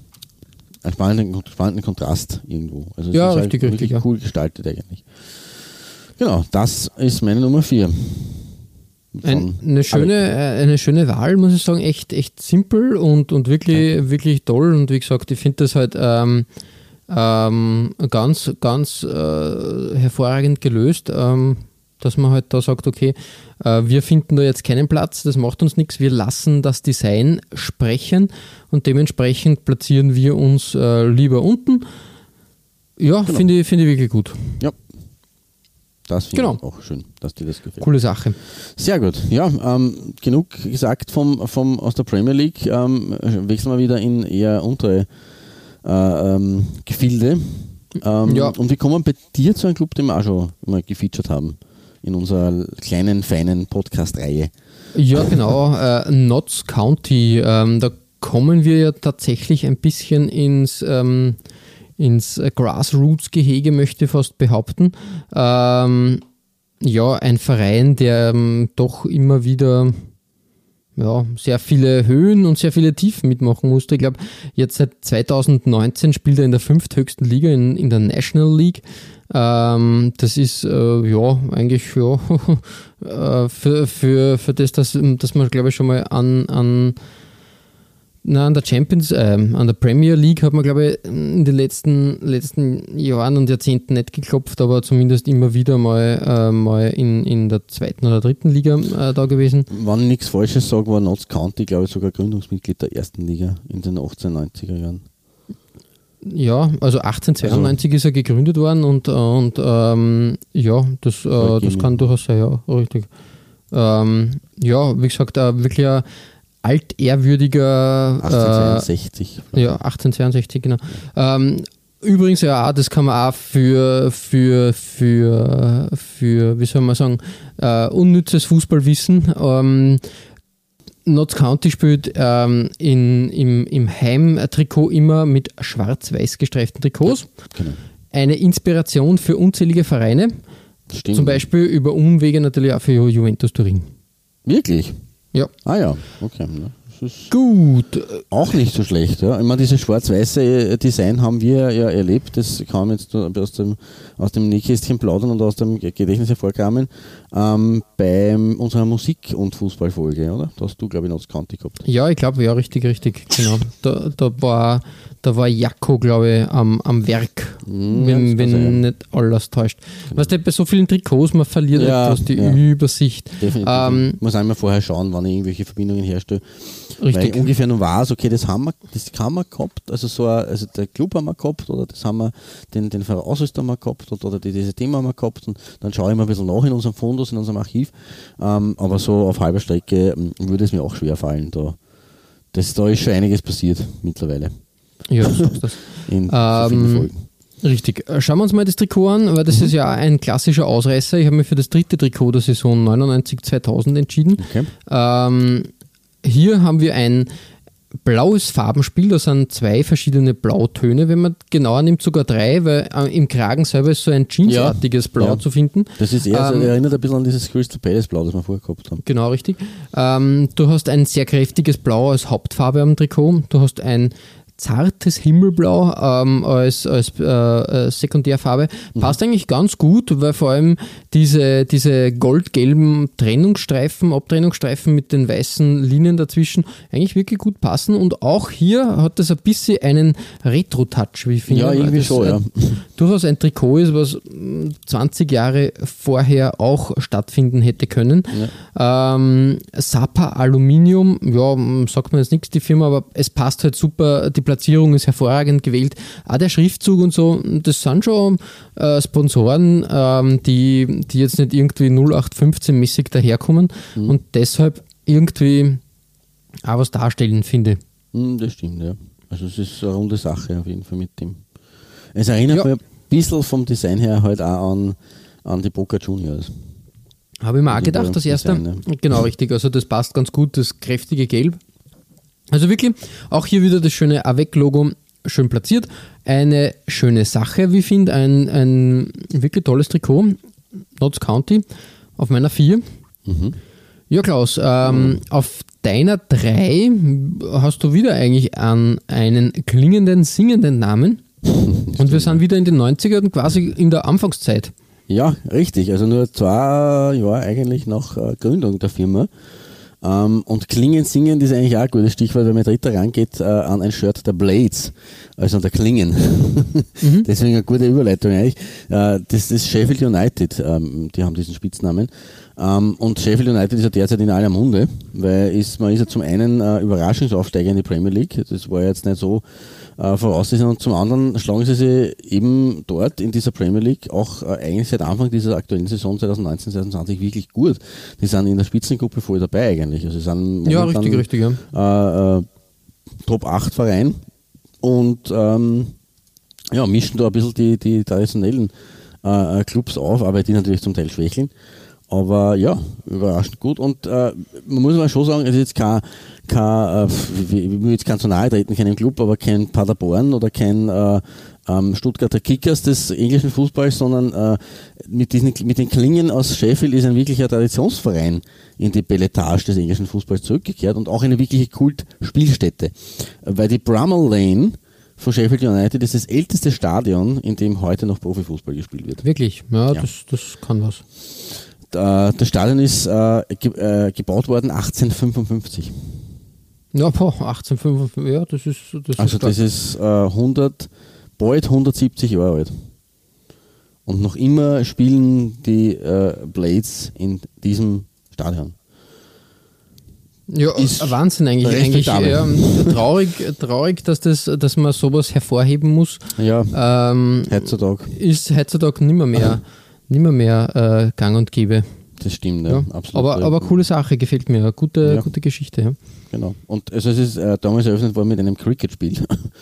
einen spannenden, spannenden Kontrast irgendwo. Also ja, ist richtig, halt richtig, ja. cool gestaltet eigentlich. Genau, das ist meine Nummer 4. Ein, eine, schöne, äh, eine schöne Wahl, muss ich sagen, echt, echt simpel und, und wirklich, wirklich toll. Und wie gesagt, ich finde das halt ähm, ähm, ganz, ganz äh, hervorragend gelöst, ähm, dass man halt da sagt, okay, äh, wir finden da jetzt keinen Platz, das macht uns nichts, wir lassen das Design sprechen und dementsprechend platzieren wir uns äh, lieber unten. Ja, Genau. finde ich, finde ich wirklich gut. Ja. Das finde Genau. ich auch schön, dass dir das gefällt. Coole Sache. Sehr gut. Ja, ähm, genug gesagt vom, vom, aus der Premier League. Ähm, wechseln wir wieder in eher untere äh, ähm, Gefilde. Ähm, Ja. Und wir kommen bei dir zu einem Club, den wir auch schon mal gefeatured haben. In unserer kleinen, feinen Podcast-Reihe. Ja, genau. Äh, Notts County. Ähm, da kommen wir ja tatsächlich ein bisschen ins, ähm, ins Grassroots-Gehege, möchte fast behaupten. Ähm, ja, ein Verein, der ähm, doch immer wieder ja, sehr viele Höhen und sehr viele Tiefen mitmachen musste. Ich glaube, jetzt seit 2019 spielt er in der fünfthöchsten Liga in, in der National League. Ähm, das ist äh, ja eigentlich ja, äh, für, für, für das, dass, dass man glaube ich schon mal an, an, na, an der Champions, ähm, an der Premier League hat man glaube ich in den letzten, letzten Jahren und Jahrzehnten nicht geklopft, aber zumindest immer wieder mal, äh, mal in, in der zweiten oder dritten Liga äh, da gewesen. Wenn ich nichts Falsches sage, war Notts County, glaube ich, sogar Gründungsmitglied der ersten Liga in den 1890er Jahren. Ja, also 1892 ist er gegründet worden und, und ähm, ja, das, äh, das kann durchaus sein, ja, richtig. Ähm, ja, wie gesagt, äh, wirklich ein altehrwürdiger 1862. äh, ja, 1862, genau. Ähm, übrigens, ja, das kann man auch für, für, für, für wie soll man sagen, äh, unnützes Fußballwissen. Ähm, Notts County spielt ähm, in, im, im Heimtrikot immer mit schwarz-weiß gestreiften Trikots. Genau. Eine Inspiration für unzählige Vereine, Stimmt. zum Beispiel über Umwege natürlich auch für Ju- Juventus Turin. Wirklich? Ja. Ah ja, okay. Das ist Gut, auch nicht so schlecht. Ja. Ich meine, dieses schwarz-weiße äh, Design haben wir ja erlebt. Das kann man jetzt aus dem, aus dem Nähkästchen plaudern und aus dem Gedächtnis hervorkramen. Ähm, bei unserer Musik- und Fußballfolge, oder? Da hast du, glaube ich, Notts County gehabt. Ja, ich glaube, ja, richtig, richtig, genau. Da, da war, da war Jakko, glaube ich, am, am Werk, ja, wenn, wenn sein. nicht alles täuscht. Weißt du, bei so vielen Trikots, man verliert Ja, etwas die ja. Übersicht. Definitiv. Ähm, ich muss einmal vorher schauen, wann ich irgendwelche Verbindungen herstelle. Weil Richtig. ich ungefähr nur weiß, okay, das haben wir, das haben wir gehabt, also so ein, also der Club haben wir gehabt oder das haben wir, den, den Ausrüster haben wir gehabt oder, oder die, diese Thema haben wir gehabt und dann schaue ich mal ein bisschen nach in unserem Fundus, in unserem Archiv. Ähm, aber so auf halber Strecke ähm, würde es mir auch schwer fallen. Da, das, da ist schon einiges passiert mittlerweile Ja, du sagst das. in so Ähm, Folgen. Richtig. Äh, Schauen wir uns mal das Trikot an, weil das ist ja ein klassischer Ausreißer. Ich habe mich für das dritte Trikot der Saison 99-2000 entschieden. Okay. Ähm, hier haben wir ein blaues Farbenspiel, da sind zwei verschiedene Blautöne, wenn man genauer nimmt, sogar drei, weil äh, im Kragen selber ist so ein jeansartiges Blau ja. zu finden. Das ist eher, so- ähm, erinnert ein bisschen an dieses Crystal Palace Blau, das wir vorher gehabt haben. Genau, richtig. Ähm, du hast ein sehr kräftiges Blau als Hauptfarbe am Trikot. Du hast ein zartes Himmelblau ähm, als, als äh, äh, Sekundärfarbe. Passt eigentlich ganz gut, weil vor allem diese, diese goldgelben Trennungsstreifen, Abtrennungsstreifen mit den weißen Linien dazwischen eigentlich wirklich gut passen. Und auch hier hat das ein bisschen einen Retro-Touch, wie ich finde. Ja, irgendwie schon, äh, ja. durchaus ein Trikot ist, was mh, 20 Jahre vorher auch stattfinden hätte können. Ähm, Sapa Aluminium, ja, mh, sagt man jetzt nichts, die Firma, aber es passt halt super, die Platzierung ist hervorragend gewählt. Auch der Schriftzug und so, das sind schon äh, Sponsoren, ähm, die, die jetzt nicht irgendwie 0815-mäßig daherkommen und deshalb irgendwie auch was darstellen, finde. Hm, das stimmt, ja. Also es ist eine runde Sache auf jeden Fall mit dem. Es erinnert Ja. mich ein bisschen vom Design her halt auch an, an die Boca Juniors. Habe ich mir auch Die gedacht, das erste. Design, Genau, richtig. Also das passt ganz gut, das kräftige Gelb. Also wirklich, auch hier wieder das schöne Avec-Logo schön platziert. Eine schöne Sache, wie ich finde, ein, ein wirklich tolles Trikot. Notts County auf meiner 4. Ja, Klaus, ähm, auf deiner 3 hast du wieder eigentlich an einen klingenden, singenden Namen. Und wir sind wieder in den 90ern, quasi in der Anfangszeit. Ja, richtig. Also nur zwei Jahre eigentlich nach äh, Gründung der Firma. Ähm, und Klingen singen ist eigentlich auch ein gutes Stichwort, wenn man dritter rangeht äh, an ein Shirt der Blades, also der Klingen. Mhm. Deswegen eine gute Überleitung eigentlich. Äh, das ist Sheffield United, ähm, die haben diesen Spitznamen. Ähm, und Sheffield United ist ja derzeit in aller Munde, weil ist, man ist ja zum einen äh, Überraschungsaufsteiger in die Premier League. Das war jetzt nicht so äh, voraussehen und zum anderen schlagen sie sich eben dort in dieser Premier League auch äh, eigentlich seit Anfang dieser aktuellen Saison 2019, 2020 wirklich gut. Die sind in der Spitzengruppe voll dabei eigentlich. Also sie sind ja, richtig, richtig, ja. Äh, äh, Top 8 Verein und ähm, ja, mischen da ein bisschen die, die traditionellen äh, äh, Clubs auf, aber die natürlich zum Teil schwächeln. Aber ja, überraschend gut. Und äh, man muss mal schon sagen, es ist jetzt kein, kein äh, ich will jetzt kein zu nahe treten, keinem Club, aber kein Paderborn oder kein äh, ähm, Stuttgarter Kickers des englischen Fußballs, sondern äh, mit, diesen, mit den Klingen aus Sheffield ist ein wirklicher Traditionsverein in die Belletage des englischen Fußballs zurückgekehrt und auch eine wirkliche Kultspielstätte. Weil die Brummel Lane von Sheffield United ist das älteste Stadion, in dem heute noch Profifußball gespielt wird. Wirklich? Ja, ja. Das, das kann was. Äh, das Stadion ist äh, ge äh, gebaut worden 1855. Ja, boah, 1855, ja, das ist. Das also, ist das ist 100, bald 170 Jahre alt. Und noch immer spielen die Blades in diesem Stadion. Ja, ist Wahnsinn eigentlich. eigentlich ja, traurig, traurig, dass, das, dass man sowas hervorheben muss. Ja, ähm, heutzutage. Ist heutzutage nimmer mehr nicht mehr, mehr äh, gang und gäbe. Das stimmt, ja, ja. absolut. Aber, aber coole Sache, gefällt mir. Gute, ja. gute Geschichte. Ja. Genau. Und also es ist äh, damals eröffnet worden mit einem Cricket-Spiel.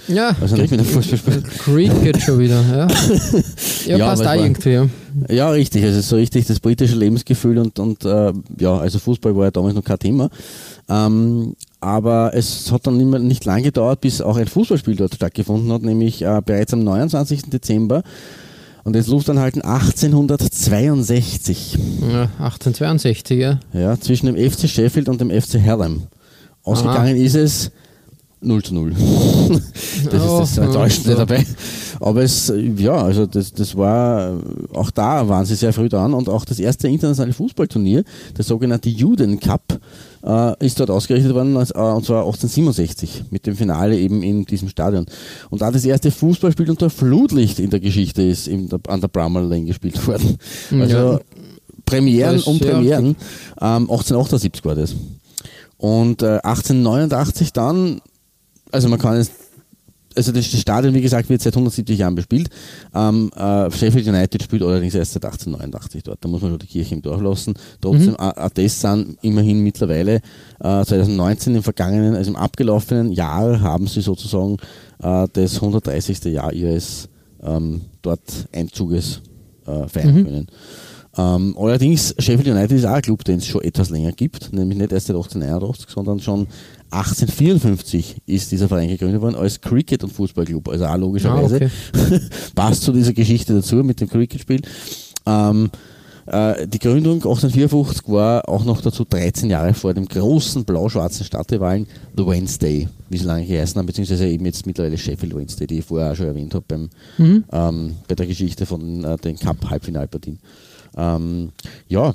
Ja. Also nicht mit einem Fußballspiel. Cricket schon wieder, ja. Ja, ja passt da irgendwie, ja. Ja, richtig. Also so richtig das britische Lebensgefühl und, und äh, ja, also Fußball war ja damals noch kein Thema. Ähm, aber es hat dann nicht, nicht lange gedauert, bis auch ein Fußballspiel dort stattgefunden hat, nämlich äh, bereits am 29. Dezember und jetzt Luftanhalten 1862. Ja, 1862, ja. Ja, zwischen dem FC Sheffield und dem FC Herrem. Ausgegangen Aha. ist es 0 zu 0. das oh, ist das Enttäuschende ja. dabei. Aber es, ja, also das, das war, auch da waren sie sehr früh dran und auch das erste internationale Fußballturnier, der sogenannte Juden Cup, äh, ist dort ausgerichtet worden, äh, und zwar 1867 mit dem Finale eben in diesem Stadion. Und da das erste Fußballspiel unter Flutlicht in der Geschichte ist, in der, an der Bramall Lane gespielt worden. Also ja. Premieren und Premieren. Ähm, 1878 war das. Und äh, 1889 dann, also man kann es also das Stadion, wie gesagt, wird seit 170 Jahren bespielt. Ähm, äh, Sheffield United spielt allerdings erst seit 1889 dort. Da muss man schon die Kirche im Dorf lassen. Trotzdem, mhm. das sind immerhin mittlerweile äh, 2019 im vergangenen, also im abgelaufenen Jahr haben sie sozusagen äh, das 130. Jahr ihres ähm, dort Einzuges äh, feiern mhm. können. Ähm, allerdings, Sheffield United ist auch ein Club, den es schon etwas länger gibt, nämlich nicht erst seit 1881, sondern schon 1854 ist dieser Verein gegründet worden als Cricket- und Fußballclub. Also auch logischerweise ah, okay. passt zu dieser Geschichte dazu mit dem Cricket-Spiel. Ähm, äh, die Gründung 1854 war auch noch dazu 13 Jahre vor dem großen blau-schwarzen Stadtrivalen The Wednesday, wie sie lange geheißen haben, beziehungsweise eben jetzt mittlerweile Sheffield Wednesday, die ich vorher auch schon erwähnt habe beim, mhm. ähm, bei der Geschichte von äh, den Cup-Halbfinalpartien. Ähm, ja,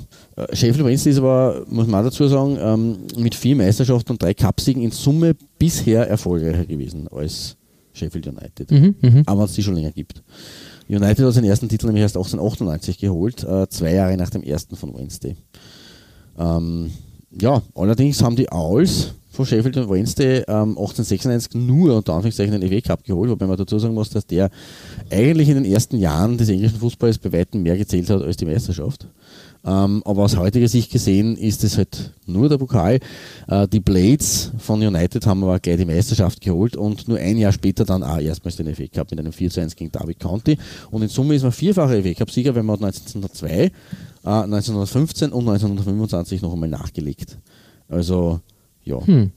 Sheffield Wednesday ist aber, muss man dazu sagen, ähm, mit vier Meisterschaften und drei Cupsiegen in Summe bisher erfolgreicher gewesen als Sheffield United. Mhm, mh. Aber es die schon länger gibt. United hat seinen ersten Titel nämlich erst 1898 geholt, äh, zwei Jahre nach dem ersten von Wednesday. Ähm, ja, allerdings haben die Owls von Sheffield und Wednesday ähm, 1896 nur unter Anführungszeichen den EW Cup geholt, wobei man dazu sagen muss, dass der eigentlich in den ersten Jahren des englischen Fußballs bei weitem mehr gezählt hat als die Meisterschaft. Ähm, aber aus heutiger Sicht gesehen ist es halt nur der Pokal. Äh, die Blades von United haben aber gleich die Meisterschaft geholt und nur ein Jahr später dann auch erstmals den FA Cup mit einem 4 zu 1 gegen Derby County. Und in Summe ist man vierfacher FA Cup-Sieger, weil man 1902, äh, 1915 und 1925 noch einmal nachgelegt. Also ja. Hm.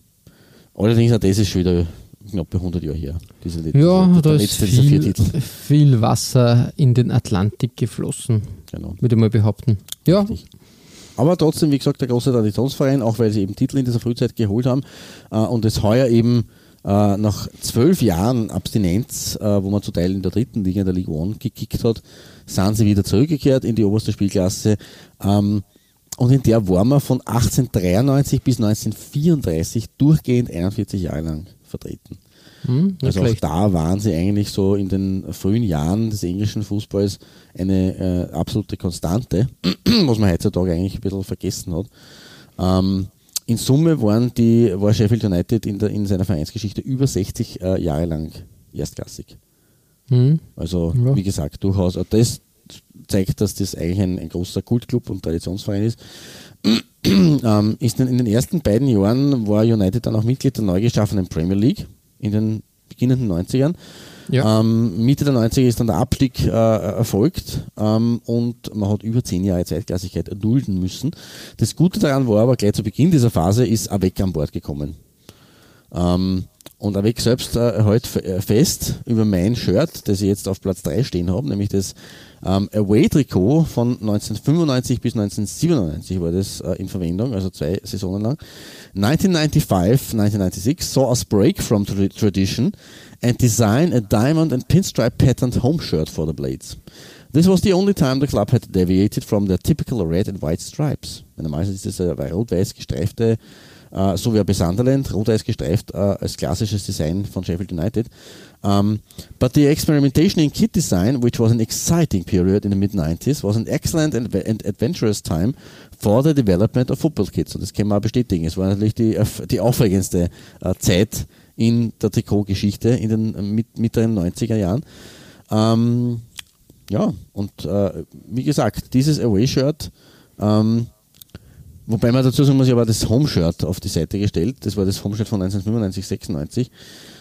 Allerdings auch das ist schon wieder knapp 100 Jahre her. Diese, ja, diese, da ist viel, viel, Wasser in den Atlantik geflossen, genau. würde ich mal behaupten. Ja. Richtig. Aber trotzdem, wie gesagt, der große Traditionsverein, auch weil sie eben Titel in dieser Frühzeit geholt haben äh, und es heuer eben Äh, nach zwölf Jahren Abstinenz, äh, wo man zu Teil in der dritten Liga in der League One gekickt hat, sind sie wieder zurückgekehrt in die oberste Spielklasse. Ähm, und in der waren wir von 1893 bis 1934 durchgehend 41 Jahre lang vertreten. Hm, Also auch da waren sie eigentlich so in den frühen Jahren des englischen Fußballs eine äh, absolute Konstante, was man heutzutage eigentlich ein bisschen vergessen hat. Ähm, in Summe waren die, war Sheffield United in, der, in seiner Vereinsgeschichte über 60 äh, Jahre lang erstklassig. Hm. Also Ja. wie gesagt, durchaus. Das zeigt, dass das eigentlich ein, ein großer Kultclub und Traditionsverein ist. ähm, ist in den ersten beiden Jahren war United dann auch Mitglied der neu geschaffenen Premier League in den beginnenden 90ern. Ja. Ähm, Mitte der 90er ist dann der Abstieg äh, erfolgt ähm, und man hat über zehn Jahre Zweitklassigkeit erdulden müssen. Das Gute daran war aber gleich zu Beginn dieser Phase ist Avec an Bord gekommen. Ähm, und Avec selbst äh, hält f- äh, fest über mein Shirt, das ich jetzt auf Platz 3 stehen habe, nämlich das ähm, Away-Trikot von 1995 bis 1997 war das äh, in Verwendung, also zwei Saisonen lang. 1995, 1996 saw us break from tra tradition and design a diamond and pinstripe patterned home shirt for the Blades. This was the only time the club had deviated from their typical red and white stripes. Normalerweise ist das ein rot-weiß gestreifte äh, so wie bei Sunderland, rot-weiß gestreift äh, als klassisches Design von Sheffield United. Um, but the experimentation in kit design, which was an exciting period in the mid-90s, was an excellent and, and adventurous time for the development of football kits. Und das kann man auch bestätigen. Es war natürlich die, die aufregendste äh, Zeit in der Trikotgeschichte in den äh, mit, mittleren 90er Jahren. Ähm, ja, und äh, wie gesagt, dieses Away-Shirt ähm, Wobei man dazu sagen muss, ich habe das Home-Shirt auf die Seite gestellt. Das war das Home-Shirt von 1995, 96.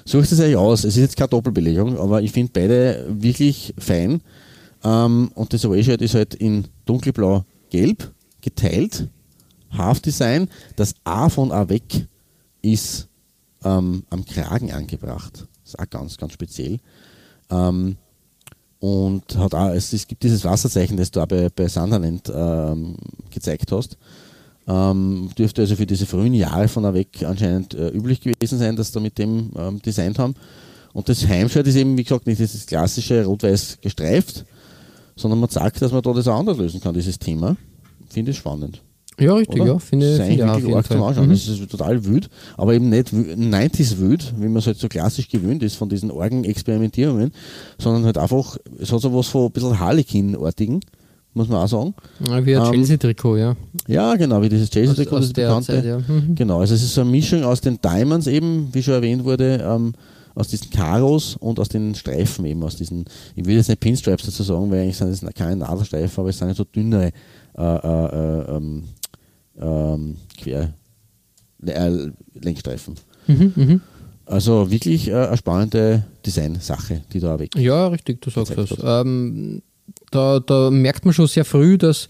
Sucht es euch aus. Es ist jetzt keine Doppelbelegung, aber ich finde beide wirklich fein. Ähm, und das Away-Shirt ist halt in dunkelblau-gelb geteilt. Half-Design. Das A von A weg ist ähm, am Kragen angebracht. Das ist auch ganz, ganz speziell. Ähm, und hat auch, es, es gibt dieses Wasserzeichen, das du auch bei, bei Sunderland ähm, gezeigt hast. Ähm, dürfte also für diese frühen Jahre von AWEC anscheinend äh, üblich gewesen sein, dass da mit dem ähm, designt haben. Und das Heimshirt ist eben, wie gesagt, nicht dieses klassische rot-weiß gestreift, sondern man sagt, dass man da das auch anders lösen kann, dieses Thema. Finde ich spannend. Ja, richtig, Oder? ja. Finde das ist finde ich auch eigentlich wirklich zum. Anschauen. Mhm. Das ist total wüt, aber eben nicht wü- 90s wüt, wie man es halt so klassisch gewöhnt ist von diesen Orgen-Experimentierungen, sondern halt einfach, es hat so was von ein bisschen Harlequin-artigen, muss man auch sagen. Ja, Wie ein Ähm, Chelsea-Trikot, ja. Ja, genau, wie dieses Chelsea-Trikot, aus das der bekannte. Zeit, ja. Mhm. Genau, also es ist so eine Mischung aus den Diamonds eben, wie schon erwähnt wurde, ähm, aus diesen Karos und aus den Streifen eben, aus diesen, ich will jetzt nicht Pinstripes dazu sagen, weil eigentlich sind es keine Nadelstreifen, aber es sind ja so dünnere äh, äh, äh, ähm, ähm, Quer, äh, Lenkstreifen. Mhm, mhm. Also wirklich äh, eine spannende Designsache, die da weg. Ja, richtig, du sagst das. Ähm, da, da merkt man schon sehr früh, dass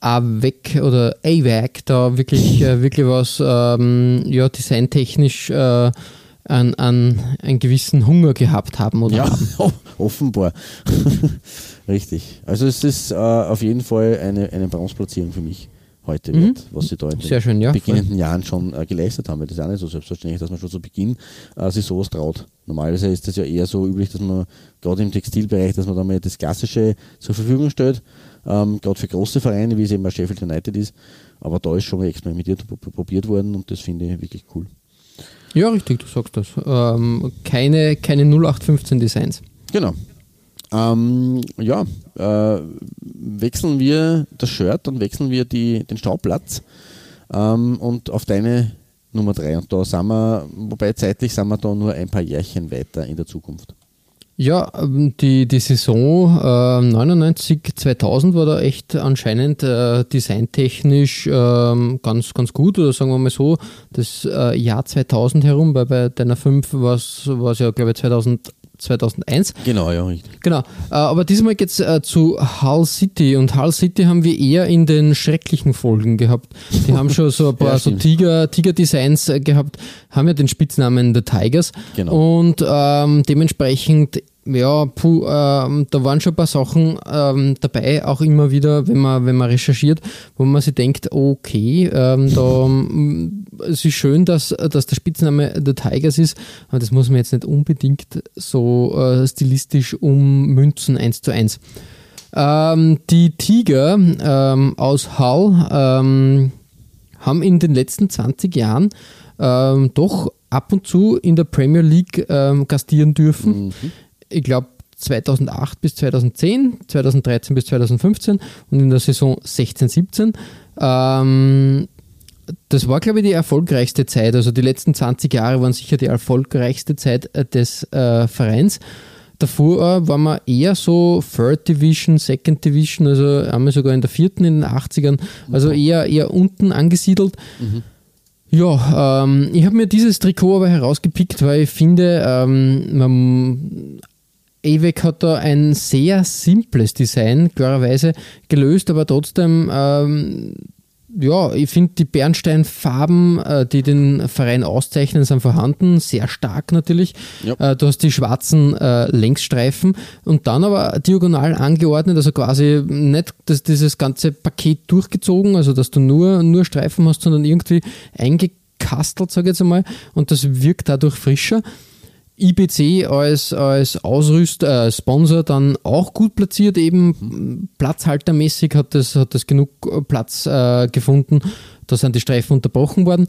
AWEC oder AWAC da wirklich, äh, wirklich was ähm, ja, designtechnisch äh, an, an einen gewissen Hunger gehabt haben oder Ja, haben. offenbar. Richtig. Also es ist äh, auf jeden Fall eine, eine Bronzeplatzierung für mich heute Mhm. was sie da in den schön, ja. beginnenden Jahren schon äh, geleistet haben. Weil das ist auch nicht so selbstverständlich, dass man schon zu Beginn äh, sich sowas traut. Normalerweise ist das ja eher so üblich, dass man gerade im Textilbereich, dass man da mal das Klassische zur Verfügung stellt, ähm, gerade für große Vereine, wie es eben bei Sheffield United ist. Aber da ist schon mal experimentiert und pro- probiert worden und das finde ich wirklich cool. Ja, richtig, du sagst das. Ähm, keine, keine 0815 Designs. Genau. Ähm, ja, äh, wechseln wir das Shirt und wechseln wir die, den Stauplatz ähm, und auf deine Nummer 3. Und da sind wir, wobei zeitlich sind wir da nur ein paar Jährchen weiter in der Zukunft. Ja, ähm, die, die Saison äh, 99, 2000 war da echt anscheinend äh, designtechnisch ähm, ganz, ganz gut. Oder sagen wir mal so, das äh, Jahr 2000 herum, weil bei deiner 5 war es ja, glaube ich, 2000, 2001. Genau, ja, richtig. Genau, äh, aber diesmal geht es äh, zu Hull City und Hull City haben wir eher in den schrecklichen Folgen gehabt. Die haben schon so ein paar Ja, so. Tiger, Tiger-Designs äh, gehabt, haben ja den Spitznamen The Tigers Genau. und ähm, dementsprechend ja, puh, ähm, da waren schon ein paar Sachen ähm, dabei, auch immer wieder, wenn man, wenn man recherchiert, wo man sich denkt, okay, ähm, da, mm, es ist schön, dass, dass der Spitzname The Tigers ist, aber das muss man jetzt nicht unbedingt so äh, stilistisch ummünzen, eins zu eins. Ähm, die Tiger ähm, aus Hull ähm, haben in den letzten 20 Jahren ähm, doch ab und zu in der Premier League gastieren dürfen. Mhm. Ich glaube 2008 bis 2010, 2013 bis 2015 und in der Saison 16, 17. Ähm, das war, glaube ich, die erfolgreichste Zeit. Also die letzten 20 Jahre waren sicher die erfolgreichste Zeit äh, des äh, Vereins. Davor äh, waren wir eher so Third Division, Second Division, also haben wir sogar in der vierten in den 80ern, also eher, eher unten angesiedelt. Mhm. Ja, ähm, ich habe mir dieses Trikot aber herausgepickt, weil ich finde, ähm, man, AVEC hat da ein sehr simples Design, klarerweise gelöst, aber trotzdem ähm, ja, ich finde die Bernsteinfarben, äh, die den Verein auszeichnen, sind vorhanden, sehr stark natürlich. Ja. Äh, du hast die schwarzen äh, Längsstreifen und dann aber diagonal angeordnet, also quasi nicht dass dieses ganze Paket durchgezogen, also dass du nur, nur Streifen hast, sondern irgendwie eingekastelt, sage ich jetzt einmal, und das wirkt dadurch frischer. IBC als, als Ausrüster, äh, Sponsor dann auch gut platziert, eben platzhaltermäßig hat das, hat das genug äh, Platz äh, gefunden. Da sind die Streifen unterbrochen worden.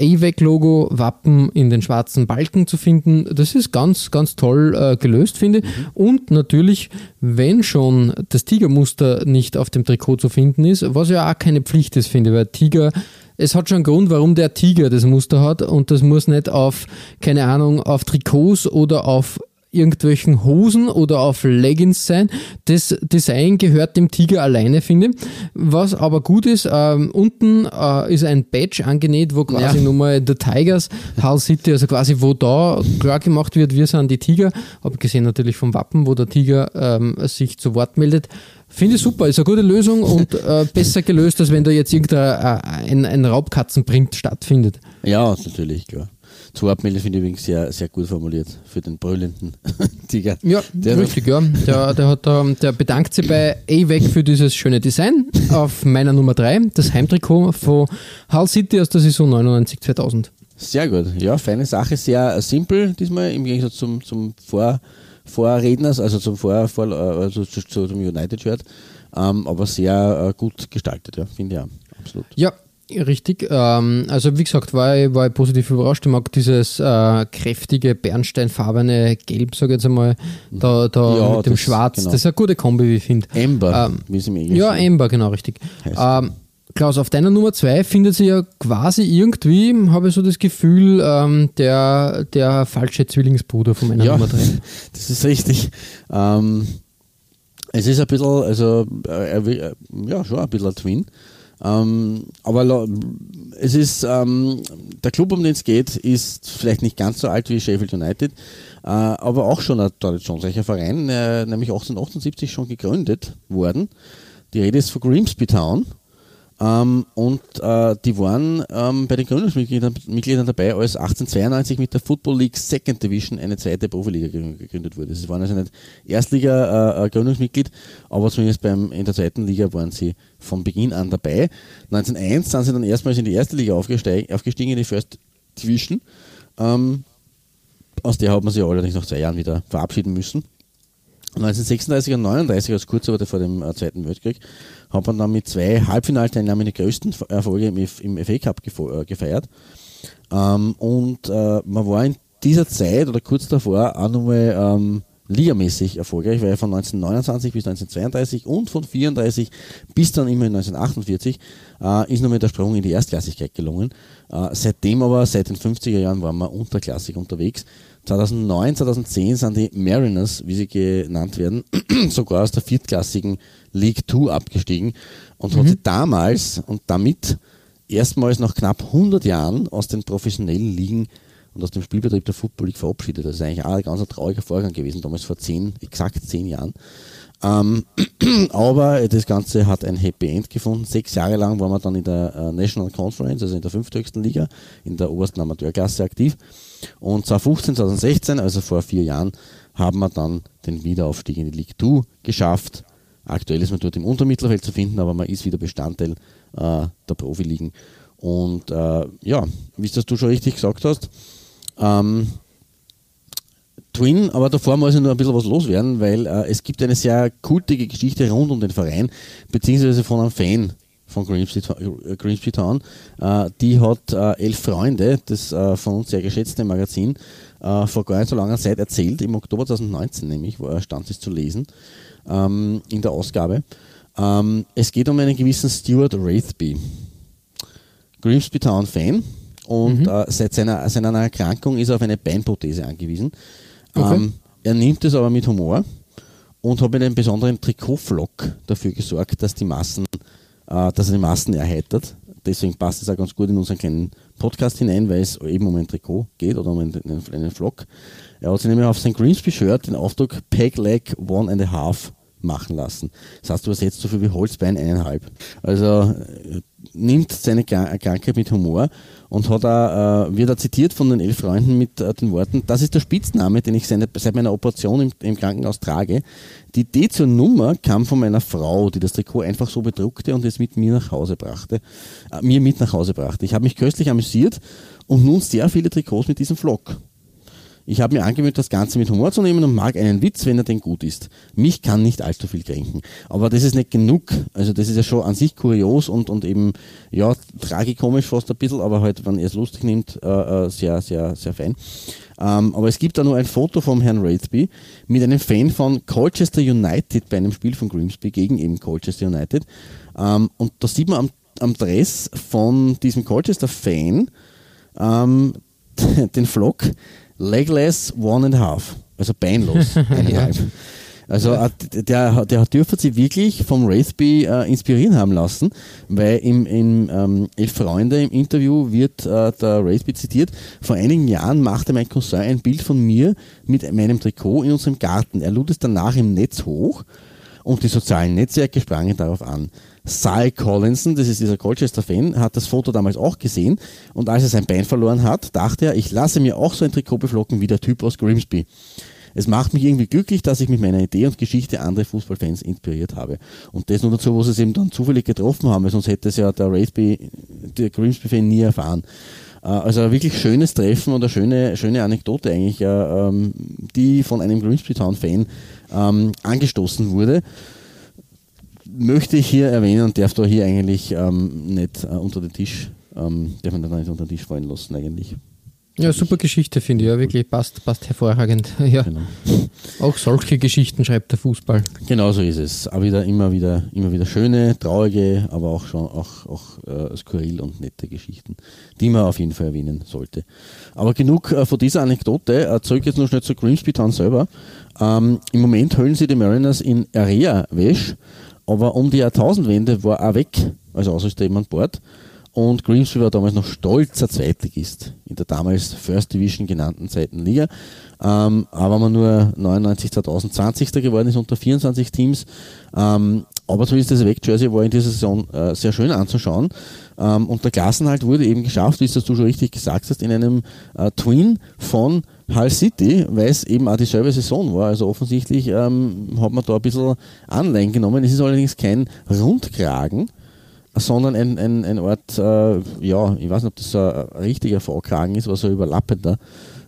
AVEC-Logo, Wappen in den schwarzen Balken zu finden, das ist ganz, ganz toll äh, gelöst, finde ich. Mhm. Und natürlich, wenn schon das Tigermuster nicht auf dem Trikot zu finden ist, was ja auch keine Pflicht ist, finde ich, weil Tiger es hat schon einen Grund, warum der Tiger das Muster hat und das muss nicht auf, keine Ahnung, auf Trikots oder auf irgendwelchen Hosen oder auf Leggings sein. Das Design gehört dem Tiger alleine, finde ich. Was aber gut ist, ähm, unten äh, ist ein Badge angenäht, wo quasi ja. nochmal der Tigers, Hull City, also quasi wo da klar gemacht wird, wir sind die Tiger, abgesehen natürlich vom Wappen, wo der Tiger ähm, sich zu Wort meldet. Finde ich super, ist eine gute Lösung und äh, besser gelöst, als wenn da jetzt irgendein äh, ein, ein Raubkatzenprint stattfindet. Ja, natürlich, klar. Zuabmelde finde ich übrigens sehr, sehr gut formuliert für den brüllenden Tiger. Ja, der richtig, ja. Der, der, hat, der bedankt sich bei AVEC für dieses schöne Design auf meiner Nummer 3, das Heimtrikot von Hull City aus der Saison 99-2000. Sehr gut, ja, feine Sache, sehr simpel diesmal im Gegensatz zum, zum Vor- Vorredners, also zum Vor, Vor also zu, zu, zum United-Shirt, ähm, aber sehr äh, gut gestaltet, ja, finde ich auch. Absolut. Ja, Richtig. Ähm, also wie gesagt, war ich, war ich positiv überrascht. Ich mag dieses äh, kräftige, bernsteinfarbene Gelb, sage ich jetzt einmal, da, da ja, mit dem Schwarz. Genau. Das ist eine gute Kombi, wie ich finde. Amber, ähm, wie es im Englischen Ja, Amber, genau, richtig. Ähm, Klaus, auf deiner Nummer zwei findet sich ja quasi irgendwie, habe ich so das Gefühl, ähm, der, der falsche Zwillingsbruder von meiner ja, Nummer drei. Das ist richtig. Ähm, es ist ein bisschen, also äh, äh, ja, schon ein bisschen ein Twin. Ähm, aber es ist, ähm, der Club, um den es geht, ist vielleicht nicht ganz so alt wie Sheffield United, äh, aber auch schon ein traditionsreicher Verein, äh, nämlich 1878 schon gegründet worden. Die Rede ist von Grimsby Town ähm, und äh, die waren ähm, bei den Gründungsmitgliedern Mitgliedern dabei, als 1892 mit der Football League Second Division eine zweite Profiliga gegründet wurde. Sie waren also nicht Erstliga-Gründungsmitglied, äh, aber zumindest beim, in der zweiten Liga waren sie von Beginn an dabei. 1901 sind sie dann erstmals in die erste Liga aufgestiegen, in die First Division. Ähm, aus der hat man sich allerdings nach zwei Jahren wieder verabschieden müssen. 1936 und 1939, also kurz vor dem äh, Zweiten Weltkrieg, hat man dann mit zwei Halbfinalteilnahmen die größten Erfolge im, im FA Cup äh, gefeiert. Ähm, und äh, man war in dieser Zeit oder kurz davor auch nochmal ähm, ligamäßig erfolgreich, weil von 1929 bis 1932 und von 1934 bis dann immer in 1948 äh, ist nochmal der Sprung in die Erstklassigkeit gelungen. Äh, seitdem aber, seit den 50er Jahren, waren wir unterklassig unterwegs. 2009, 2010 sind die Mariners, wie sie genannt werden, sogar aus der viertklassigen League 2 abgestiegen und mhm. hat sie damals und damit erstmals nach knapp 100 Jahren aus den professionellen Ligen und aus dem Spielbetrieb der Football League verabschiedet. Das ist eigentlich auch ein ganz trauriger Vorgang gewesen, damals vor zehn, exakt zehn Jahren. Ähm, aber das Ganze hat ein Happy End gefunden. Sechs Jahre lang waren wir dann in der äh, National Conference, also in der fünfthöchsten Liga, in der obersten Amateurklasse aktiv. Und 2015, 2016, also vor vier Jahren, haben wir dann den Wiederaufstieg in die League 2 geschafft. Aktuell ist man dort im Untermittelfeld zu finden, aber man ist wieder Bestandteil äh, der Profiligen. Und äh, ja, wie es das du schon richtig gesagt hast, ähm, Twin, aber davor muss ich nur ein bisschen was loswerden, weil äh, es gibt eine sehr kultige Geschichte rund um den Verein, beziehungsweise von einem Fan von Grimsby, äh, Town. Äh, die hat äh, elf Freunde, das äh, von uns sehr geschätzte Magazin, äh, vor gar nicht so langer Zeit erzählt, im Oktober 2019 nämlich, wo er stand es zu lesen, ähm, in der Ausgabe. Ähm, es geht um einen gewissen Stuart Wraithby. Grimsby Town Fan und mhm. äh, seit seiner, seiner Erkrankung ist er auf eine Beinprothese angewiesen. Okay. Ähm, er nimmt es aber mit Humor und hat mit einem besonderen Trikotflock dafür gesorgt, dass die Massen, äh, dass er die Massen erheitert. Deswegen passt es auch ganz gut in unseren kleinen Podcast hinein, weil es eben um ein Trikot geht oder um einen, einen, einen Flock. Er hat sich nämlich auf sein Greensby-Shirt den Aufdruck Peg Leg One and a Half machen lassen. Das heißt übersetzt so viel wie Holzbein eineinhalb. Also äh, nimmt seine Krankheit mit Humor und hat auch, äh, wird er zitiert von den elf Freunden mit äh, den Worten, das ist der Spitzname, den ich seit meiner Operation im, im, Krankenhaus trage. Die Idee zur Nummer kam von meiner Frau, die das Trikot einfach so bedruckte und es mit mir nach Hause brachte, äh, mir mit nach Hause brachte. Ich habe mich köstlich amüsiert und nun sehr viele Trikots mit diesem Flock. Ich habe mir angewöhnt, das Ganze mit Humor zu nehmen und mag einen Witz, wenn er denn gut ist. Mich kann nicht allzu viel kränken. Aber das ist nicht genug. Also das ist ja schon an sich kurios und, und eben, ja, tragikomisch fast ein bisschen, aber halt, wenn er es lustig nimmt, äh, äh, sehr, sehr, sehr fein. Ähm, aber es gibt da nur ein Foto vom Herrn Wraithby mit einem Fan von Colchester United bei einem Spiel von Grimsby gegen eben Colchester United. Ähm, und da sieht man am, am Dress von diesem Colchester-Fan ähm, den Flock legless one and a half, also beinlos eineinhalb. Also äh, der, der dürfte sich wirklich vom Wraithby äh, inspirieren haben lassen, weil im, im ähm, Elf Freunde im Interview wird äh, der Wraithby zitiert, vor einigen Jahren machte mein Cousin ein Bild von mir mit meinem Trikot in unserem Garten. Er lud es danach im Netz hoch und die sozialen Netzwerke sprangen darauf an. Cy Collinson, das ist dieser Colchester-Fan, hat das Foto damals auch gesehen und als er sein Bein verloren hat, dachte er, ich lasse mir auch so ein Trikot beflocken wie der Typ aus Grimsby. Es macht mich irgendwie glücklich, dass ich mit meiner Idee und Geschichte andere Fußballfans inspiriert habe. Und das nur dazu, wo sie es eben dann zufällig getroffen haben, sonst hätte es ja der Raisby, der Grimsby-Fan nie erfahren. Äh, also ein wirklich schönes Treffen und eine schöne, schöne Anekdote eigentlich, äh, ähm, die von einem Grimsby Town-Fan ähm, angestoßen wurde möchte ich hier erwähnen und darf da hier eigentlich ähm, nicht äh, unter den Tisch, ähm, darf man da nicht unter den Tisch fallen lassen eigentlich. Ja, super Geschichte, finde ich. Ja, wirklich passt, passt hervorragend. Ja. Genau. Auch solche Geschichten schreibt der Fußball. Genau so ist es. Aber wieder, immer wieder, immer wieder schöne, traurige, aber auch schon auch, auch äh, skurril und nette Geschichten, die man auf jeden Fall erwähnen sollte. Aber genug äh, von dieser Anekdote. Äh, zurück jetzt noch schnell zu Grimsby Town selber. Ähm, Im Moment hüllen sie die Mariners in Area-Wäsch aber um die Jahrtausendwende war er weg, also außer jemand Bord. Und Grimsby war damals noch stolzer Zweitligist in der damals First Division genannten zweiten Liga. Ähm, aber man nur 99 2020 geworden ist unter 24 Teams. Ähm, aber so ist das weg. Jersey war in dieser Saison äh, sehr schön anzuschauen. Ähm, und der Klassenhalt wurde eben geschafft, wie es du schon richtig gesagt hast, in einem äh, Twin von Hull City, weil es eben auch dieselbe Saison war. Also offensichtlich ähm, hat man da ein bisschen Anleihen genommen. Es ist allerdings kein Rundkragen, sondern ein, ein, ein Ort, äh, ja, ich weiß nicht, ob das ein richtiger V-Kragen ist, aber so überlappender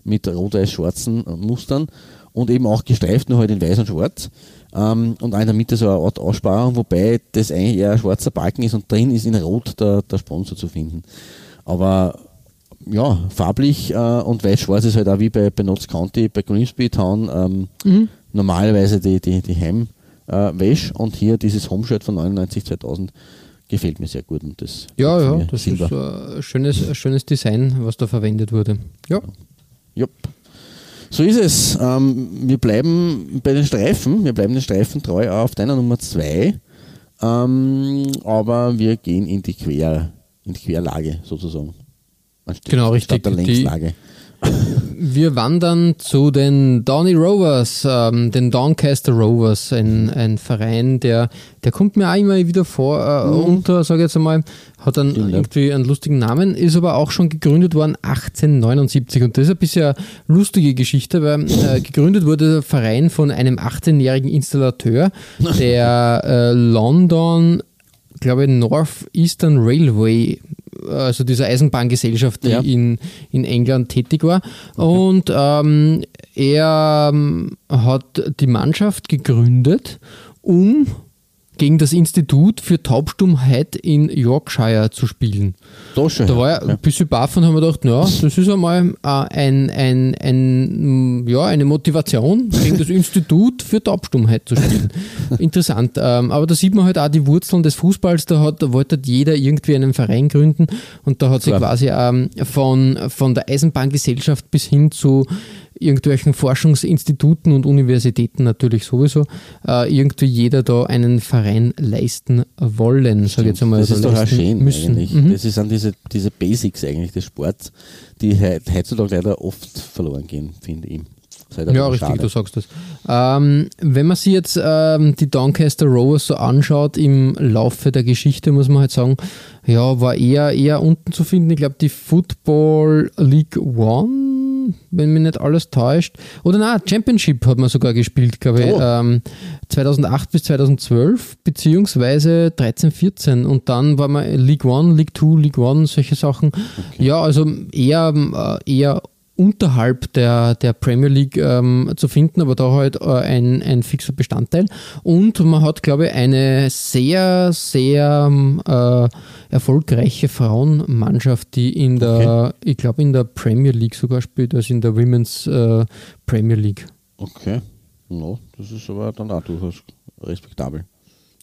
mit rot-weiß-schwarzen Mustern und eben auch gestreift, nur halt in weiß und schwarz. Ähm, und auch in der Mitte so eine Art Aussparung, wobei das eigentlich eher ein schwarzer Balken ist und drin ist in rot der, der Sponsor zu finden. Aber ja, farblich äh, und weiß-schwarz ist halt auch wie bei, bei Notts County, bei Grimsby Town ähm, mhm. normalerweise die, die, die Heimwäsche äh, und hier dieses Homeshirt von 99 2000 gefällt mir sehr gut. Und das ja, ja, das Silber. ist ein schönes, ein schönes Design, was da verwendet wurde. Ja. Jupp. So ist es. Ähm, wir bleiben bei den Streifen, wir bleiben den Streifen treu auf deiner Nummer 2, ähm, aber wir gehen in die, Quer, in die Querlage sozusagen. Genau, richtig. Der Längslage. Wir wandern zu den Donny Rovers, ähm, den Doncaster Rovers, ein, ein Verein, der, der kommt mir auch immer wieder vor, äh, Mhm. unter, sage ich jetzt einmal, hat einen, Stimmt, irgendwie einen lustigen Namen, ist aber auch schon gegründet worden 1879 und das ist ein bisschen eine lustige Geschichte, weil äh, gegründet wurde der Verein von einem 18-jährigen Installateur, der äh, London glaube ich, Northeastern Railway, also dieser Eisenbahngesellschaft, die Ja. in, in England tätig war. Und ähm, er ähm, hat die Mannschaft gegründet, um gegen das Institut für Taubstummheit in Yorkshire zu spielen. Da schon. Da war ja ein bisschen baff und haben wir gedacht, na, das ist einmal äh, ein, ein, ein, mm, ja, eine Motivation, gegen das Institut für Taubstummheit zu spielen. Interessant. Ähm, aber da sieht man halt auch die Wurzeln des Fußballs. Da, hat, da wollte jeder irgendwie einen Verein gründen und da hat sich quasi ähm, von, von der Eisenbahngesellschaft bis hin zu irgendwelchen Forschungsinstituten und Universitäten natürlich sowieso äh, irgendwie jeder da einen Verein leisten wollen, sage jetzt einmal. das ist doch auch schön müssen. eigentlich. Mhm. Das sind diese, diese Basics eigentlich des Sports, die he- heutzutage leider oft verloren gehen, finde ich. Ja, richtig, schade. du sagst das. Ähm, wenn man sich jetzt ähm, die Doncaster Rovers so anschaut im Laufe der Geschichte, muss man halt sagen, ja, war eher, eher unten zu finden. Ich glaube, die Football League One, wenn mich nicht alles täuscht. Oder na, Championship hat man sogar gespielt, glaube ich. Oh. Ähm, 2008 bis 2012, beziehungsweise 13, 14. Und dann war man League One, League Two, League One, solche Sachen. Ja, also eher, äh, eher unterhalb der, der Premier League ähm, zu finden, aber da halt äh, ein, ein fixer Bestandteil. Und man hat, glaube ich, eine sehr, sehr ähm, äh, erfolgreiche Frauenmannschaft, die in der, ich glaube, in der Premier League sogar spielt, also in der Women's äh, Premier League. Okay. No, das ist aber dann auch durchaus respektabel.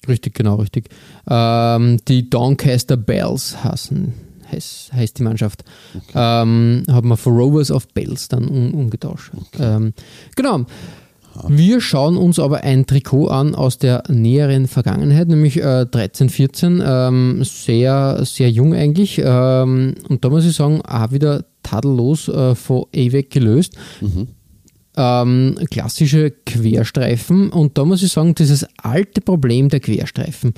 Richtig, genau, richtig. Ähm, die Doncaster Bells heißen, heißt, heißt die Mannschaft. Ähm, haben wir von Rovers of Bells dann um, umgetauscht. Ähm, genau. Wir schauen uns aber ein Trikot an aus der näheren Vergangenheit, nämlich äh, 13, 14. Ähm, sehr, sehr jung eigentlich. Ähm, und da muss ich sagen, auch wieder tadellos äh, von AWEC gelöst ähm, klassische Querstreifen. Und da muss ich sagen, dieses alte Problem der Querstreifen.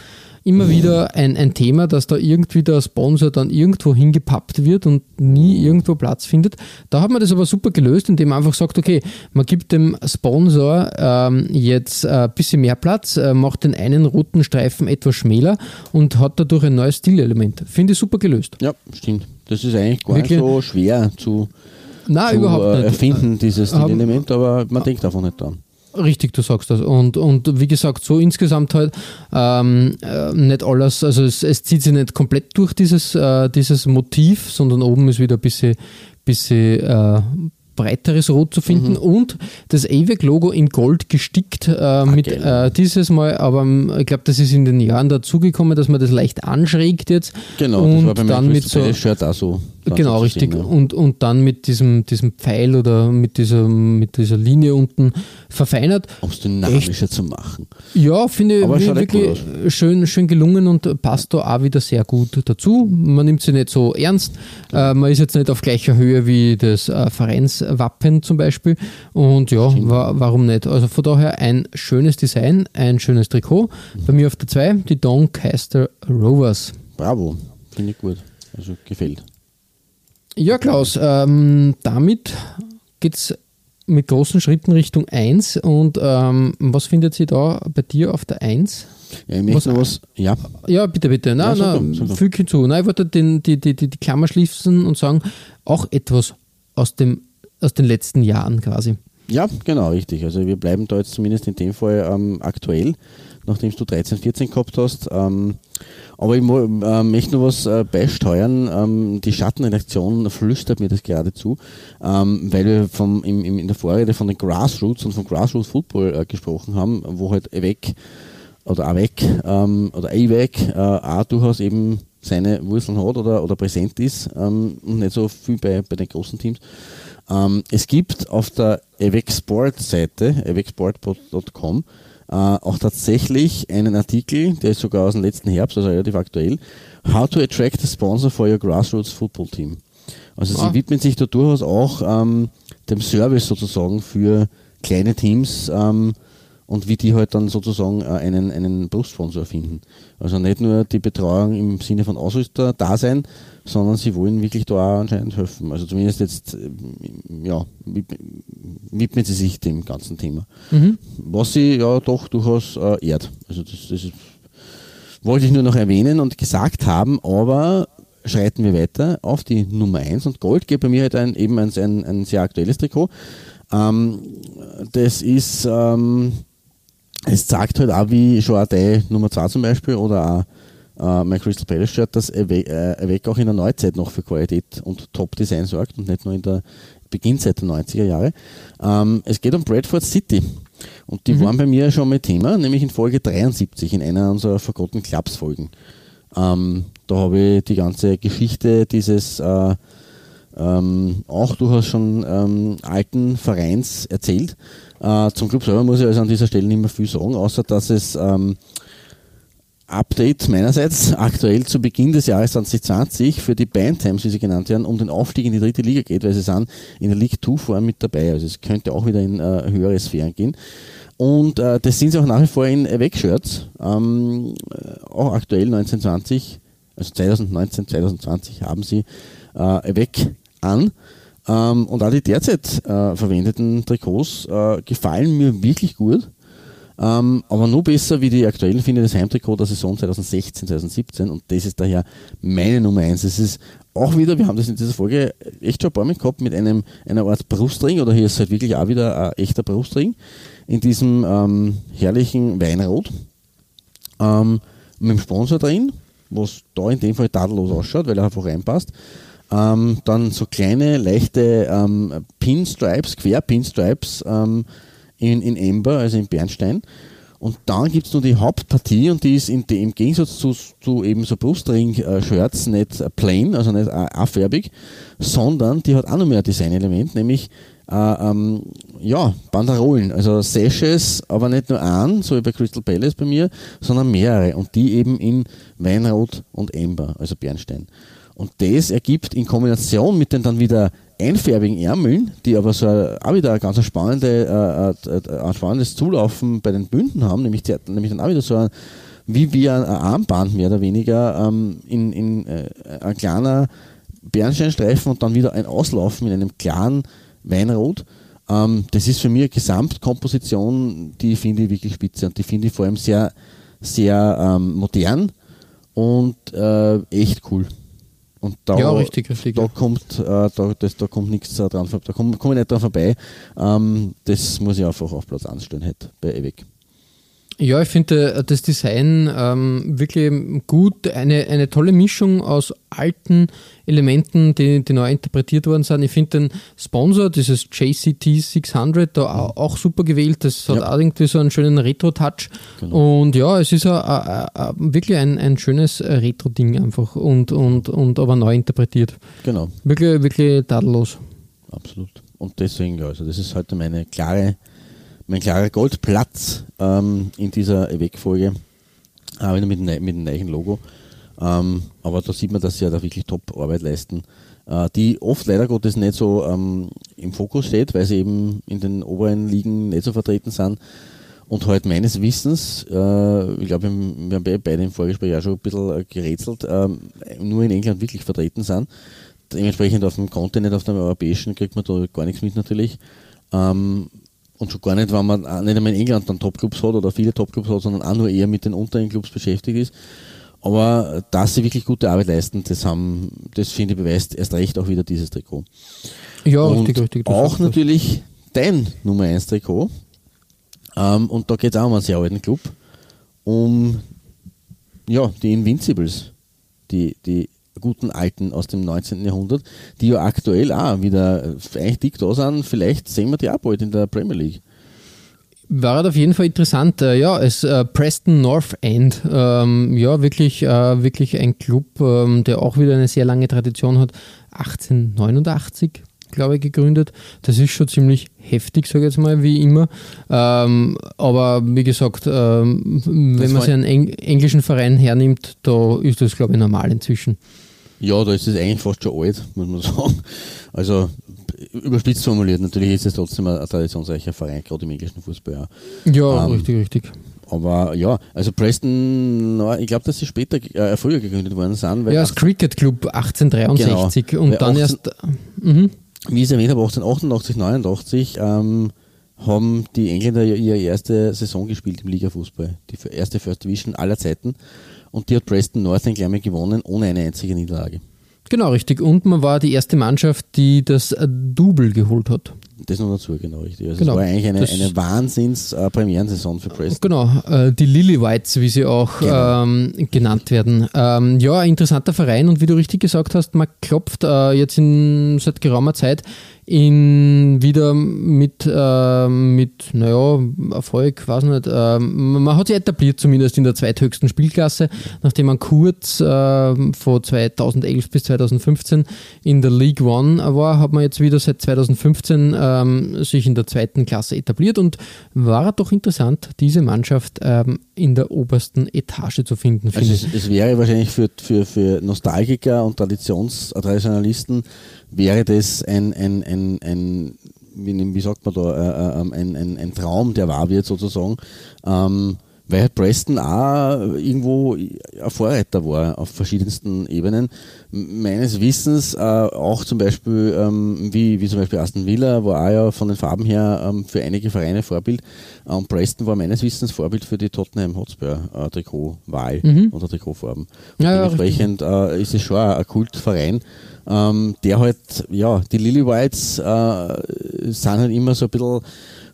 Immer wieder ein, ein Thema, dass da irgendwie der Sponsor dann irgendwo hingepappt wird und nie irgendwo Platz findet. Da hat man das aber super gelöst, indem man einfach sagt, okay, man gibt dem Sponsor ähm, jetzt ein bisschen mehr Platz, äh, macht den einen roten Streifen etwas schmäler und hat dadurch ein neues Stilelement. Finde ich super gelöst. Ja, stimmt. Das ist eigentlich gar Wirklich? nicht so schwer zu, Nein, zu überhaupt äh, nicht. erfinden, dieses Haben- Element, aber man denkt davon nicht dran. Richtig, du sagst das. Und, und wie gesagt, so insgesamt halt ähm, äh, nicht alles, also es, es zieht sich nicht komplett durch dieses, äh, dieses Motiv, sondern oben ist wieder ein bisschen, bisschen äh, breiteres Rot zu finden und das AVEC-Logo in Gold gestickt äh, mit geil. äh, dieses Mal, aber ähm, ich glaube, das ist in den Jahren dazugekommen, dass man das leicht anschrägt jetzt Genau, und das war beim dann mit so, Shirt auch so. Genau, richtig. sehen, ja. Und, und dann mit diesem, diesem Pfeil oder mit dieser, mit dieser Linie unten verfeinert. Um es dynamischer zu machen. Ja, finde ich echt wirklich schön, schön gelungen und passt da auch wieder sehr gut dazu. Man nimmt sie nicht so ernst. Äh, man ist jetzt nicht auf gleicher Höhe wie das äh, Vereinswappen zum Beispiel. Und ja, wa warum nicht? Also von daher ein schönes Design, ein schönes Trikot. Bei mir auf der 2 die Doncaster Rovers. Bravo, finde ich gut. Also gefällt. Ja, Klaus, ähm, damit geht es mit großen Schritten Richtung 1. Und ähm, was findet sie da bei dir auf der 1? Ja, ich möchte Was- was. Ja, Ja, bitte, bitte. Nein, Ja, nein, doch. füg hinzu. Nein, ich wollte den, die, die, die, die Klammer schließen und sagen, auch etwas aus, dem, aus den letzten Jahren quasi. Ja, genau, richtig. Also wir bleiben da jetzt zumindest in dem Fall ähm, aktuell, nachdem du 13, 14 gehabt hast. Ähm, aber ich äh, möchte noch was äh, beisteuern. Ähm, die Schattenredaktion flüstert mir das gerade zu, ähm, weil wir vom, im, im, in der Vorrede von den Grassroots und von Grassroots Football äh, gesprochen haben, wo halt weg oder AWEC ähm, oder AWEC äh, auch durchaus eben seine Wurzeln hat oder, oder präsent ist ähm, und nicht so viel bei, bei den großen Teams. Ähm, es gibt auf der AWEC Sport Seite, awecsport.com, äh, auch tatsächlich einen Artikel, der ist sogar aus dem letzten Herbst, also relativ aktuell, How to attract a sponsor for your grassroots football team. Also Ah. sie widmen sich da durchaus auch ähm, dem Service sozusagen für kleine Teams ähm, und wie die halt dann sozusagen äh, einen, einen Brustsponsor finden. Also nicht nur die Betreuung im Sinne von Ausrüster da sein, sondern sie wollen wirklich da auch anscheinend helfen. Also zumindest jetzt, äh, ja, widmet sie sich dem ganzen Thema. Mhm. Was sie ja doch durchaus äh, ehrt. Also das, das ist, wollte ich nur noch erwähnen und gesagt haben, aber schreiten wir weiter auf die Nummer 1 und Gold geht bei mir halt ein, eben ein, ein, ein sehr aktuelles Trikot. Ähm, das ist, ähm, es sagt halt auch wie AD Nummer 2 zum Beispiel oder auch äh, mein Crystal Palace Shirt, dass Awake äh, auch in der Neuzeit noch für Qualität und Top-Design sorgt und nicht nur in der Beginnzeit der 90er Jahre. Ähm, es geht um Bradford City. Und die mhm. waren bei mir schon mal Thema, nämlich in Folge 73 in einer unserer Forgotten Clubs Folgen. Ähm, da habe ich die ganze Geschichte dieses äh, ähm, auch durchaus schon ähm, alten Vereins erzählt. Äh, zum Club selber muss ich also an dieser Stelle nicht mehr viel sagen, außer dass es ähm, Update meinerseits aktuell zu Beginn des Jahres 2020 für die Bandtimes, wie sie genannt werden, um den Aufstieg in die dritte Liga geht, weil sie sind in der League 2 vorne mit dabei. Also es könnte auch wieder in äh, höhere Sphären gehen. Und äh, das sind sie auch nach wie vor in Awake-Shirts, ähm, auch aktuell 1920, also 2019, 2020 haben sie äh, Awake an. Ähm, und auch die derzeit äh, verwendeten Trikots äh, gefallen mir wirklich gut. Ähm, aber nur besser wie die aktuellen finde ich das Heimtrikot der Saison 2016, 2017 und das ist daher meine Nummer 1. Es ist auch wieder, wir haben das in dieser Folge echt schon ein paar Mal gehabt, mit einem, einer Art Brustring oder hier ist halt wirklich auch wieder ein echter Brustring in diesem ähm, herrlichen Weinrot ähm, mit dem Sponsor drin, was da in dem Fall tadellos ausschaut, weil er einfach reinpasst. Ähm, dann so kleine, leichte ähm, Pinstripes, Quer-Pinstripes ähm, in, in Ember, also in Bernstein. Und dann gibt es nur die Hauptpartie und die ist in, die, im Gegensatz zu, zu eben so Brustring-Shirts nicht plain, also nicht affärbig, sondern die hat auch noch mehr ein Designelement, nämlich äh, ähm, ja, Banderolen, also Sashes, aber nicht nur ein, so wie bei Crystal Palace bei mir, sondern mehrere und die eben in Weinrot und Ember, also Bernstein. Und das ergibt in Kombination mit den dann wieder einfärbigen Ärmeln, die aber so auch wieder ein ganz spannende, äh, äh, ein spannendes Zulaufen bei den Bünden haben, nämlich, die, nämlich dann auch wieder so ein, wie, wie ein, Armband mehr oder weniger ähm, in, in äh, ein kleiner Bernsteinstreifen und dann wieder ein Auslaufen in einem klaren Weinrot. Ähm, das ist für mich eine Gesamtkomposition, die finde ich wirklich spitze und die finde ich vor allem sehr, sehr ähm, modern und äh, echt cool. Und da, ja, richtig, richtig. da kommt, äh, da, das, da kommt nichts dran, da komme komm ich nicht dran vorbei. Ähm, das muss ich einfach auf Platz 1 stellen halt bei Ewig. Ja, ich finde äh, das Design ähm, wirklich gut. Eine, eine tolle Mischung aus alten Elementen, die, die neu interpretiert worden sind. Ich finde den Sponsor, dieses JCT 600, da auch, auch super gewählt. Das hat ja. auch irgendwie so einen schönen Retro-Touch. Genau. Und ja, es ist a, wirklich ein, ein schönes Retro-Ding einfach und, und, und aber neu interpretiert. Genau. Wirklich, wirklich tadellos. Absolut. Und deswegen, also das ist heute meine klare mein klarer Goldplatz ähm, in dieser Ewek-Folge, auch wieder mit, mit dem neuen Logo. Ähm, aber da sieht man, dass sie ja da wirklich Top-Arbeit leisten, äh, die oft leider Gottes nicht so ähm, im Fokus steht, weil sie eben in den oberen Ligen nicht so vertreten sind. Und halt meines Wissens, äh, ich glaube, wir haben beide im Vorgespräch auch schon ein bisschen äh, gerätselt, äh, nur in England wirklich vertreten sind. Dementsprechend auf dem Kontinent, auf dem europäischen, kriegt man da gar nichts mit natürlich. Ähm, und schon gar nicht, wenn man nicht einmal in England dann Topclubs hat oder viele Topclubs hat, sondern auch nur eher mit den unteren Clubs beschäftigt ist. Aber dass sie wirklich gute Arbeit leisten, das haben, das finde ich beweist erst recht auch wieder dieses Trikot. Ja, und richtig, richtig. Auch natürlich dein Nummer 1 Trikot. Ähm, und da geht es auch um einen sehr alten Club. Um ja, die Invincibles. Die, die guten Alten aus dem 19. Jahrhundert, die ja aktuell auch wieder eigentlich dick da sind. Vielleicht sehen wir die auch bald in der Premier League. War halt auf jeden Fall interessant. Äh, ja, es äh, Preston North End. Ähm, ja, wirklich, äh, wirklich ein Club, ähm, der auch wieder eine sehr lange Tradition hat. 1889 glaube ich, gegründet. Das ist schon ziemlich heftig, sage ich jetzt mal, wie immer. Ähm, aber wie gesagt, ähm, wenn man sich einen Eng englischen Verein hernimmt, da ist das, glaube ich, normal inzwischen. Ja, da ist es eigentlich fast schon alt, muss man sagen. Also überspitzt formuliert, natürlich ist es trotzdem ein, ein traditionsreicher Verein, gerade im englischen Fußball. Ja, ja ähm, richtig, richtig. Aber ja, also Preston, ich glaube, dass sie später, äh, früher gegründet worden sind. ja, als Cricket Club 1863 genau, und dann 18, erst. Mh. Wie ich es erwähnt habe, 1888, 89 ähm, haben die Engländer ihre erste Saison gespielt im Liga-Fußball. Die erste First Division aller Zeiten. Und die hat Preston North gleich mal gewonnen, ohne eine einzige Niederlage. Genau, richtig. Und man war die erste Mannschaft, die das Double geholt hat. Das noch dazu, genau, richtig. Also genau, es war eigentlich eine, eine Wahnsinns-Premierensaison für Preston. Genau, äh, die Lily Whites, wie sie auch genau. ähm, genannt werden. Ähm, ja, interessanter Verein und wie du richtig gesagt hast, man klopft äh, jetzt in, seit geraumer Zeit in wieder mit, äh, mit naja, Erfolg, weiß nicht, äh, man hat sich etabliert zumindest in der zweithöchsten Spielklasse, nachdem man kurz äh, von 2011 bis 2015 in der League One war, hat man jetzt wieder seit 2015 ähm, sich in der zweiten Klasse etabliert und war doch interessant, diese Mannschaft ähm, in der obersten Etage zu finden. Also es, es, wäre wahrscheinlich für, für, für Nostalgiker und Traditions Traditionalisten wäre das ein, ein, ein, ein wie, sagt man da, äh, äh ähm, ein, ein, ein Traum, der wahr wird sozusagen. Ähm, weil halt Preston auch irgendwo ein Vorreiter war auf verschiedensten Ebenen. Meines Wissens äh, auch zum Beispiel, ähm, wie, wie zum Beispiel Aston Villa war auch ja von den Farben her ähm, für einige Vereine Vorbild. Und Preston war meines Wissens Vorbild für die Tottenham Hotspur äh, Trikotwahl mhm. oder Trikotfarben. Ja, dementsprechend äh, ist es schon ein Kultverein. Ähm, der halt, ja, die Lily Whites äh, sind halt immer so ein bisschen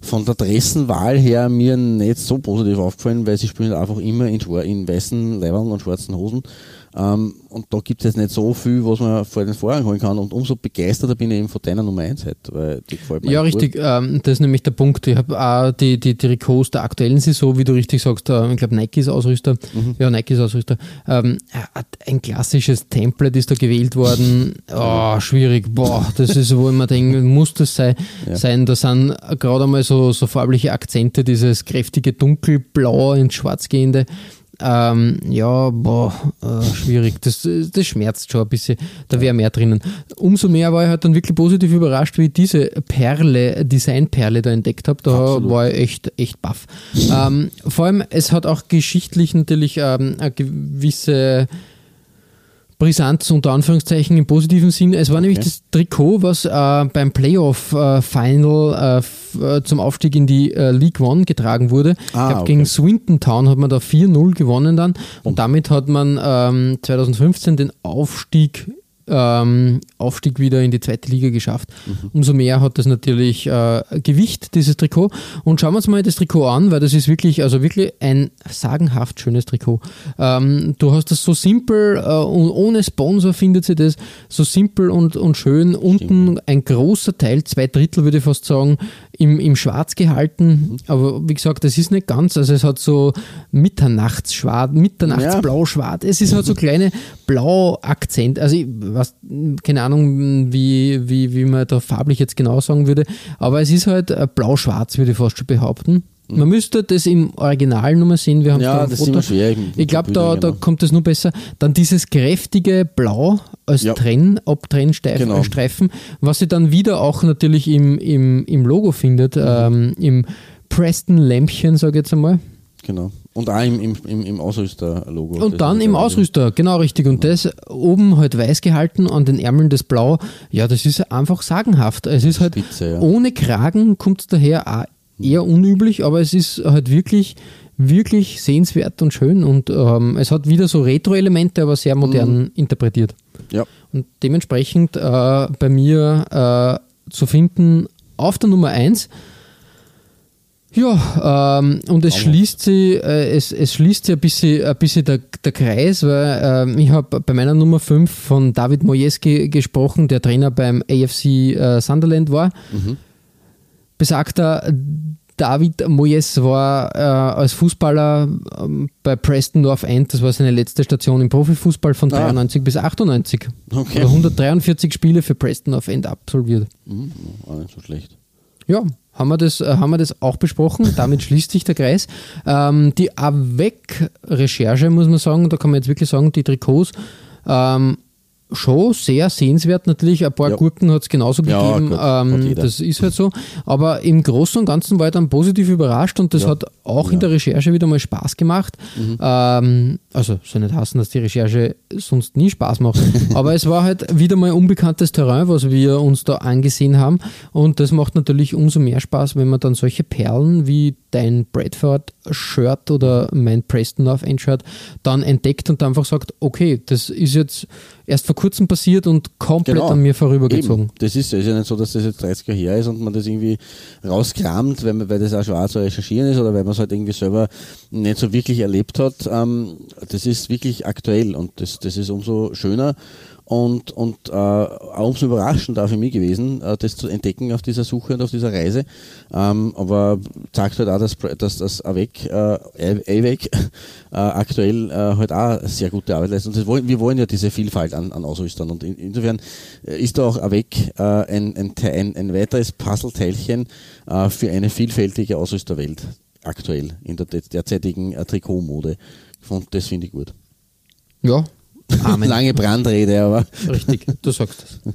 von der Dressenwahl her mir nicht so positiv aufgefallen, weil sie spielen einfach immer in, in weißen Leibern und schwarzen Hosen. Ähm, und da gibt es jetzt nicht so viel, was man vor den Vorhang holen kann. Und umso begeisterter bin ich eben von deiner Nummer 1 halt, weil die gefällt mir. Ja, richtig. Ähm, das ist nämlich der Punkt. Ich habe auch die, die, die Trikots der aktuellen Saison, wie du richtig sagst, äh, ich glaube Nike ist Ausrüster. Mhm. Ja, Nike ist Ausrüster. Ähm, ein klassisches Template ist da gewählt worden. Oh, schwierig. Boah, das ist, wo ich mir denke, muss das sein? Ja. sein? Da sind gerade einmal so, so farbliche Akzente, dieses kräftige Dunkelblau ins Schwarz gehende. Ähm, ja, boah, äh, schwierig. Das, das schmerzt schon ein bisschen. Da wäre mehr drinnen. Umso mehr war ich halt dann wirklich positiv überrascht, wie ich diese Perle, Designperle da entdeckt habe. Da Absolut. war ich echt, echt baff. Ähm, vor allem, es hat auch geschichtlich natürlich ähm, eine gewisse Brisanz unter Anführungszeichen im positiven Sinn. Es war okay. nämlich das Trikot, was äh, beim Playoff-Final äh, äh, zum Aufstieg in die äh, League One getragen wurde. Ah, ich glaube, okay. gegen Swinton Town hat man da 4-0 gewonnen dann und damit hat man ähm, 2015 den Aufstieg ähm, Aufstieg wieder in die zweite Liga geschafft. Mhm. Umso mehr hat das natürlich äh, Gewicht, dieses Trikot. Und schauen wir uns mal das Trikot an, weil das ist wirklich, also wirklich ein sagenhaft schönes Trikot. Ähm, du hast das so simpel äh, und ohne Sponsor findet sie das so simpel und, und schön. Unten ein großer Teil, zwei Drittel würde ich fast sagen, im, im Schwarz gehalten. Mhm. Aber wie gesagt, das ist nicht ganz. Also es hat so Mitternachtsschwarz, Mitternachtsblau-Schwarz. Es ist halt so kleine Blau-Akzent. Also ich weiß, keine Ahnung, wie, wie, wie man da farblich jetzt genau sagen würde. Aber es ist halt blau-schwarz, würde ich fast schon behaupten. Man müsste das im Original nochmal sehen. Wir haben ja, das ist immer schwer. Ich glaube, da, da genau. kommt es nur besser. Dann dieses kräftige Blau als ja. Trenn, Abtrennstreifen, genau. was sie dann wieder auch natürlich im, im, im Logo findet, mhm. ähm, im Preston-Lämpchen, sage ich jetzt einmal. Genau. Und auch im, im, im Ausrüster-Logo. Und dann im Ausrüster, genau richtig. Und ja. das oben halt weiß gehalten, an den Ärmeln das Blau. Ja, das ist einfach sagenhaft. Es ist halt Spitze, ja. ohne Kragen, kommt es daher auch eher unüblich, aber es ist halt wirklich, wirklich sehenswert und schön und ähm, es hat wieder so Retro-Elemente, aber sehr modern mhm. interpretiert. Ja. Und dementsprechend äh, bei mir äh, zu finden auf der Nummer 1. Ja, ähm, und es schließt sich, äh, es, es schließt sich ein bisschen, ein bisschen der, der Kreis, weil äh, ich habe bei meiner Nummer 5 von David Moyes ge gesprochen, der Trainer beim AFC äh, Sunderland war. Mhm besagter David Moyes war äh, als Fußballer ähm, bei Preston North End, das war seine letzte Station im Profifußball von ah. 93 bis 98. Okay. 143 Spiele für Preston North End absolviert. Mhm, war nicht so schlecht. Ja, haben wir das, äh, haben wir das auch besprochen. Damit schließt sich der Kreis. Ähm, die AVEC-Recherche, muss man sagen, da kann man jetzt wirklich sagen, die Trikots ähm, schon sehr sehenswert. Natürlich, ein paar Ja. Gurken hat es genauso Ja, gegeben. ähm, das ist halt so. Aber im Großen und Ganzen war ich dann positiv überrascht und das hat auch in der Recherche wieder mal Spaß gemacht. Mhm. Ähm, also, soll nicht heißen, dass die Recherche sonst nie Spaß macht. Aber es war halt wieder mal unbekanntes Terrain, was wir uns da angesehen haben. Und das macht natürlich umso mehr Spaß, wenn man dann solche Perlen wie dein Bradford-Shirt oder mein Preston North End-Shirt dann entdeckt und einfach sagt, okay, das ist jetzt erst vor kurzem passiert und komplett an mir vorübergezogen. Genau. Eben. Das ist ja, ist ja nicht so, dass das jetzt 30 Jahre her ist und man das irgendwie rauskramt, weil, weil das auch schon auch zu recherchieren ist oder weil man es halt irgendwie selber nicht so wirklich erlebt hat. Ähm, das ist wirklich aktuell und das, das ist umso schöner und, und äh, umso überraschender für mich gewesen, äh, das zu entdecken auf dieser Suche und auf dieser Reise. Ähm, aber zeigt halt auch, dass, dass das AWEC, äh, AWEC äh, aktuell äh, halt auch sehr gute Arbeit leistet. Und wollen, wir wollen ja diese Vielfalt an, an Ausrüstern. Und in, insofern äh, ist da auch AWEC äh, ein, ein, ein, ein weiteres Puzzleteilchen äh, für eine vielfältige Ausrüsterwelt aktuell in der de- derzeitigen äh, Trikotmode. Und das finde ich gut. Ja, Amen. Lange Brandrede, aber Richtig, du sagst es.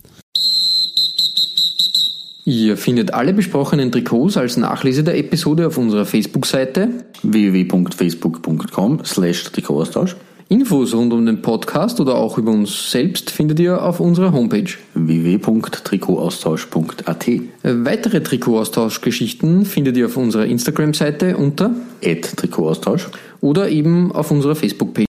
Ihr findet alle besprochenen Trikots als Nachlese der Episode auf unserer Facebook-Seite, www.facebook.com slash Trikotaustausch Infos rund um den Podcast oder auch über uns selbst findet ihr auf unserer Homepage. www.trikotaustausch.at Weitere Trikotaustauschgeschichten findet ihr auf unserer Instagram-Seite unter Trikotaustausch oder eben auf unserer Facebook-Page.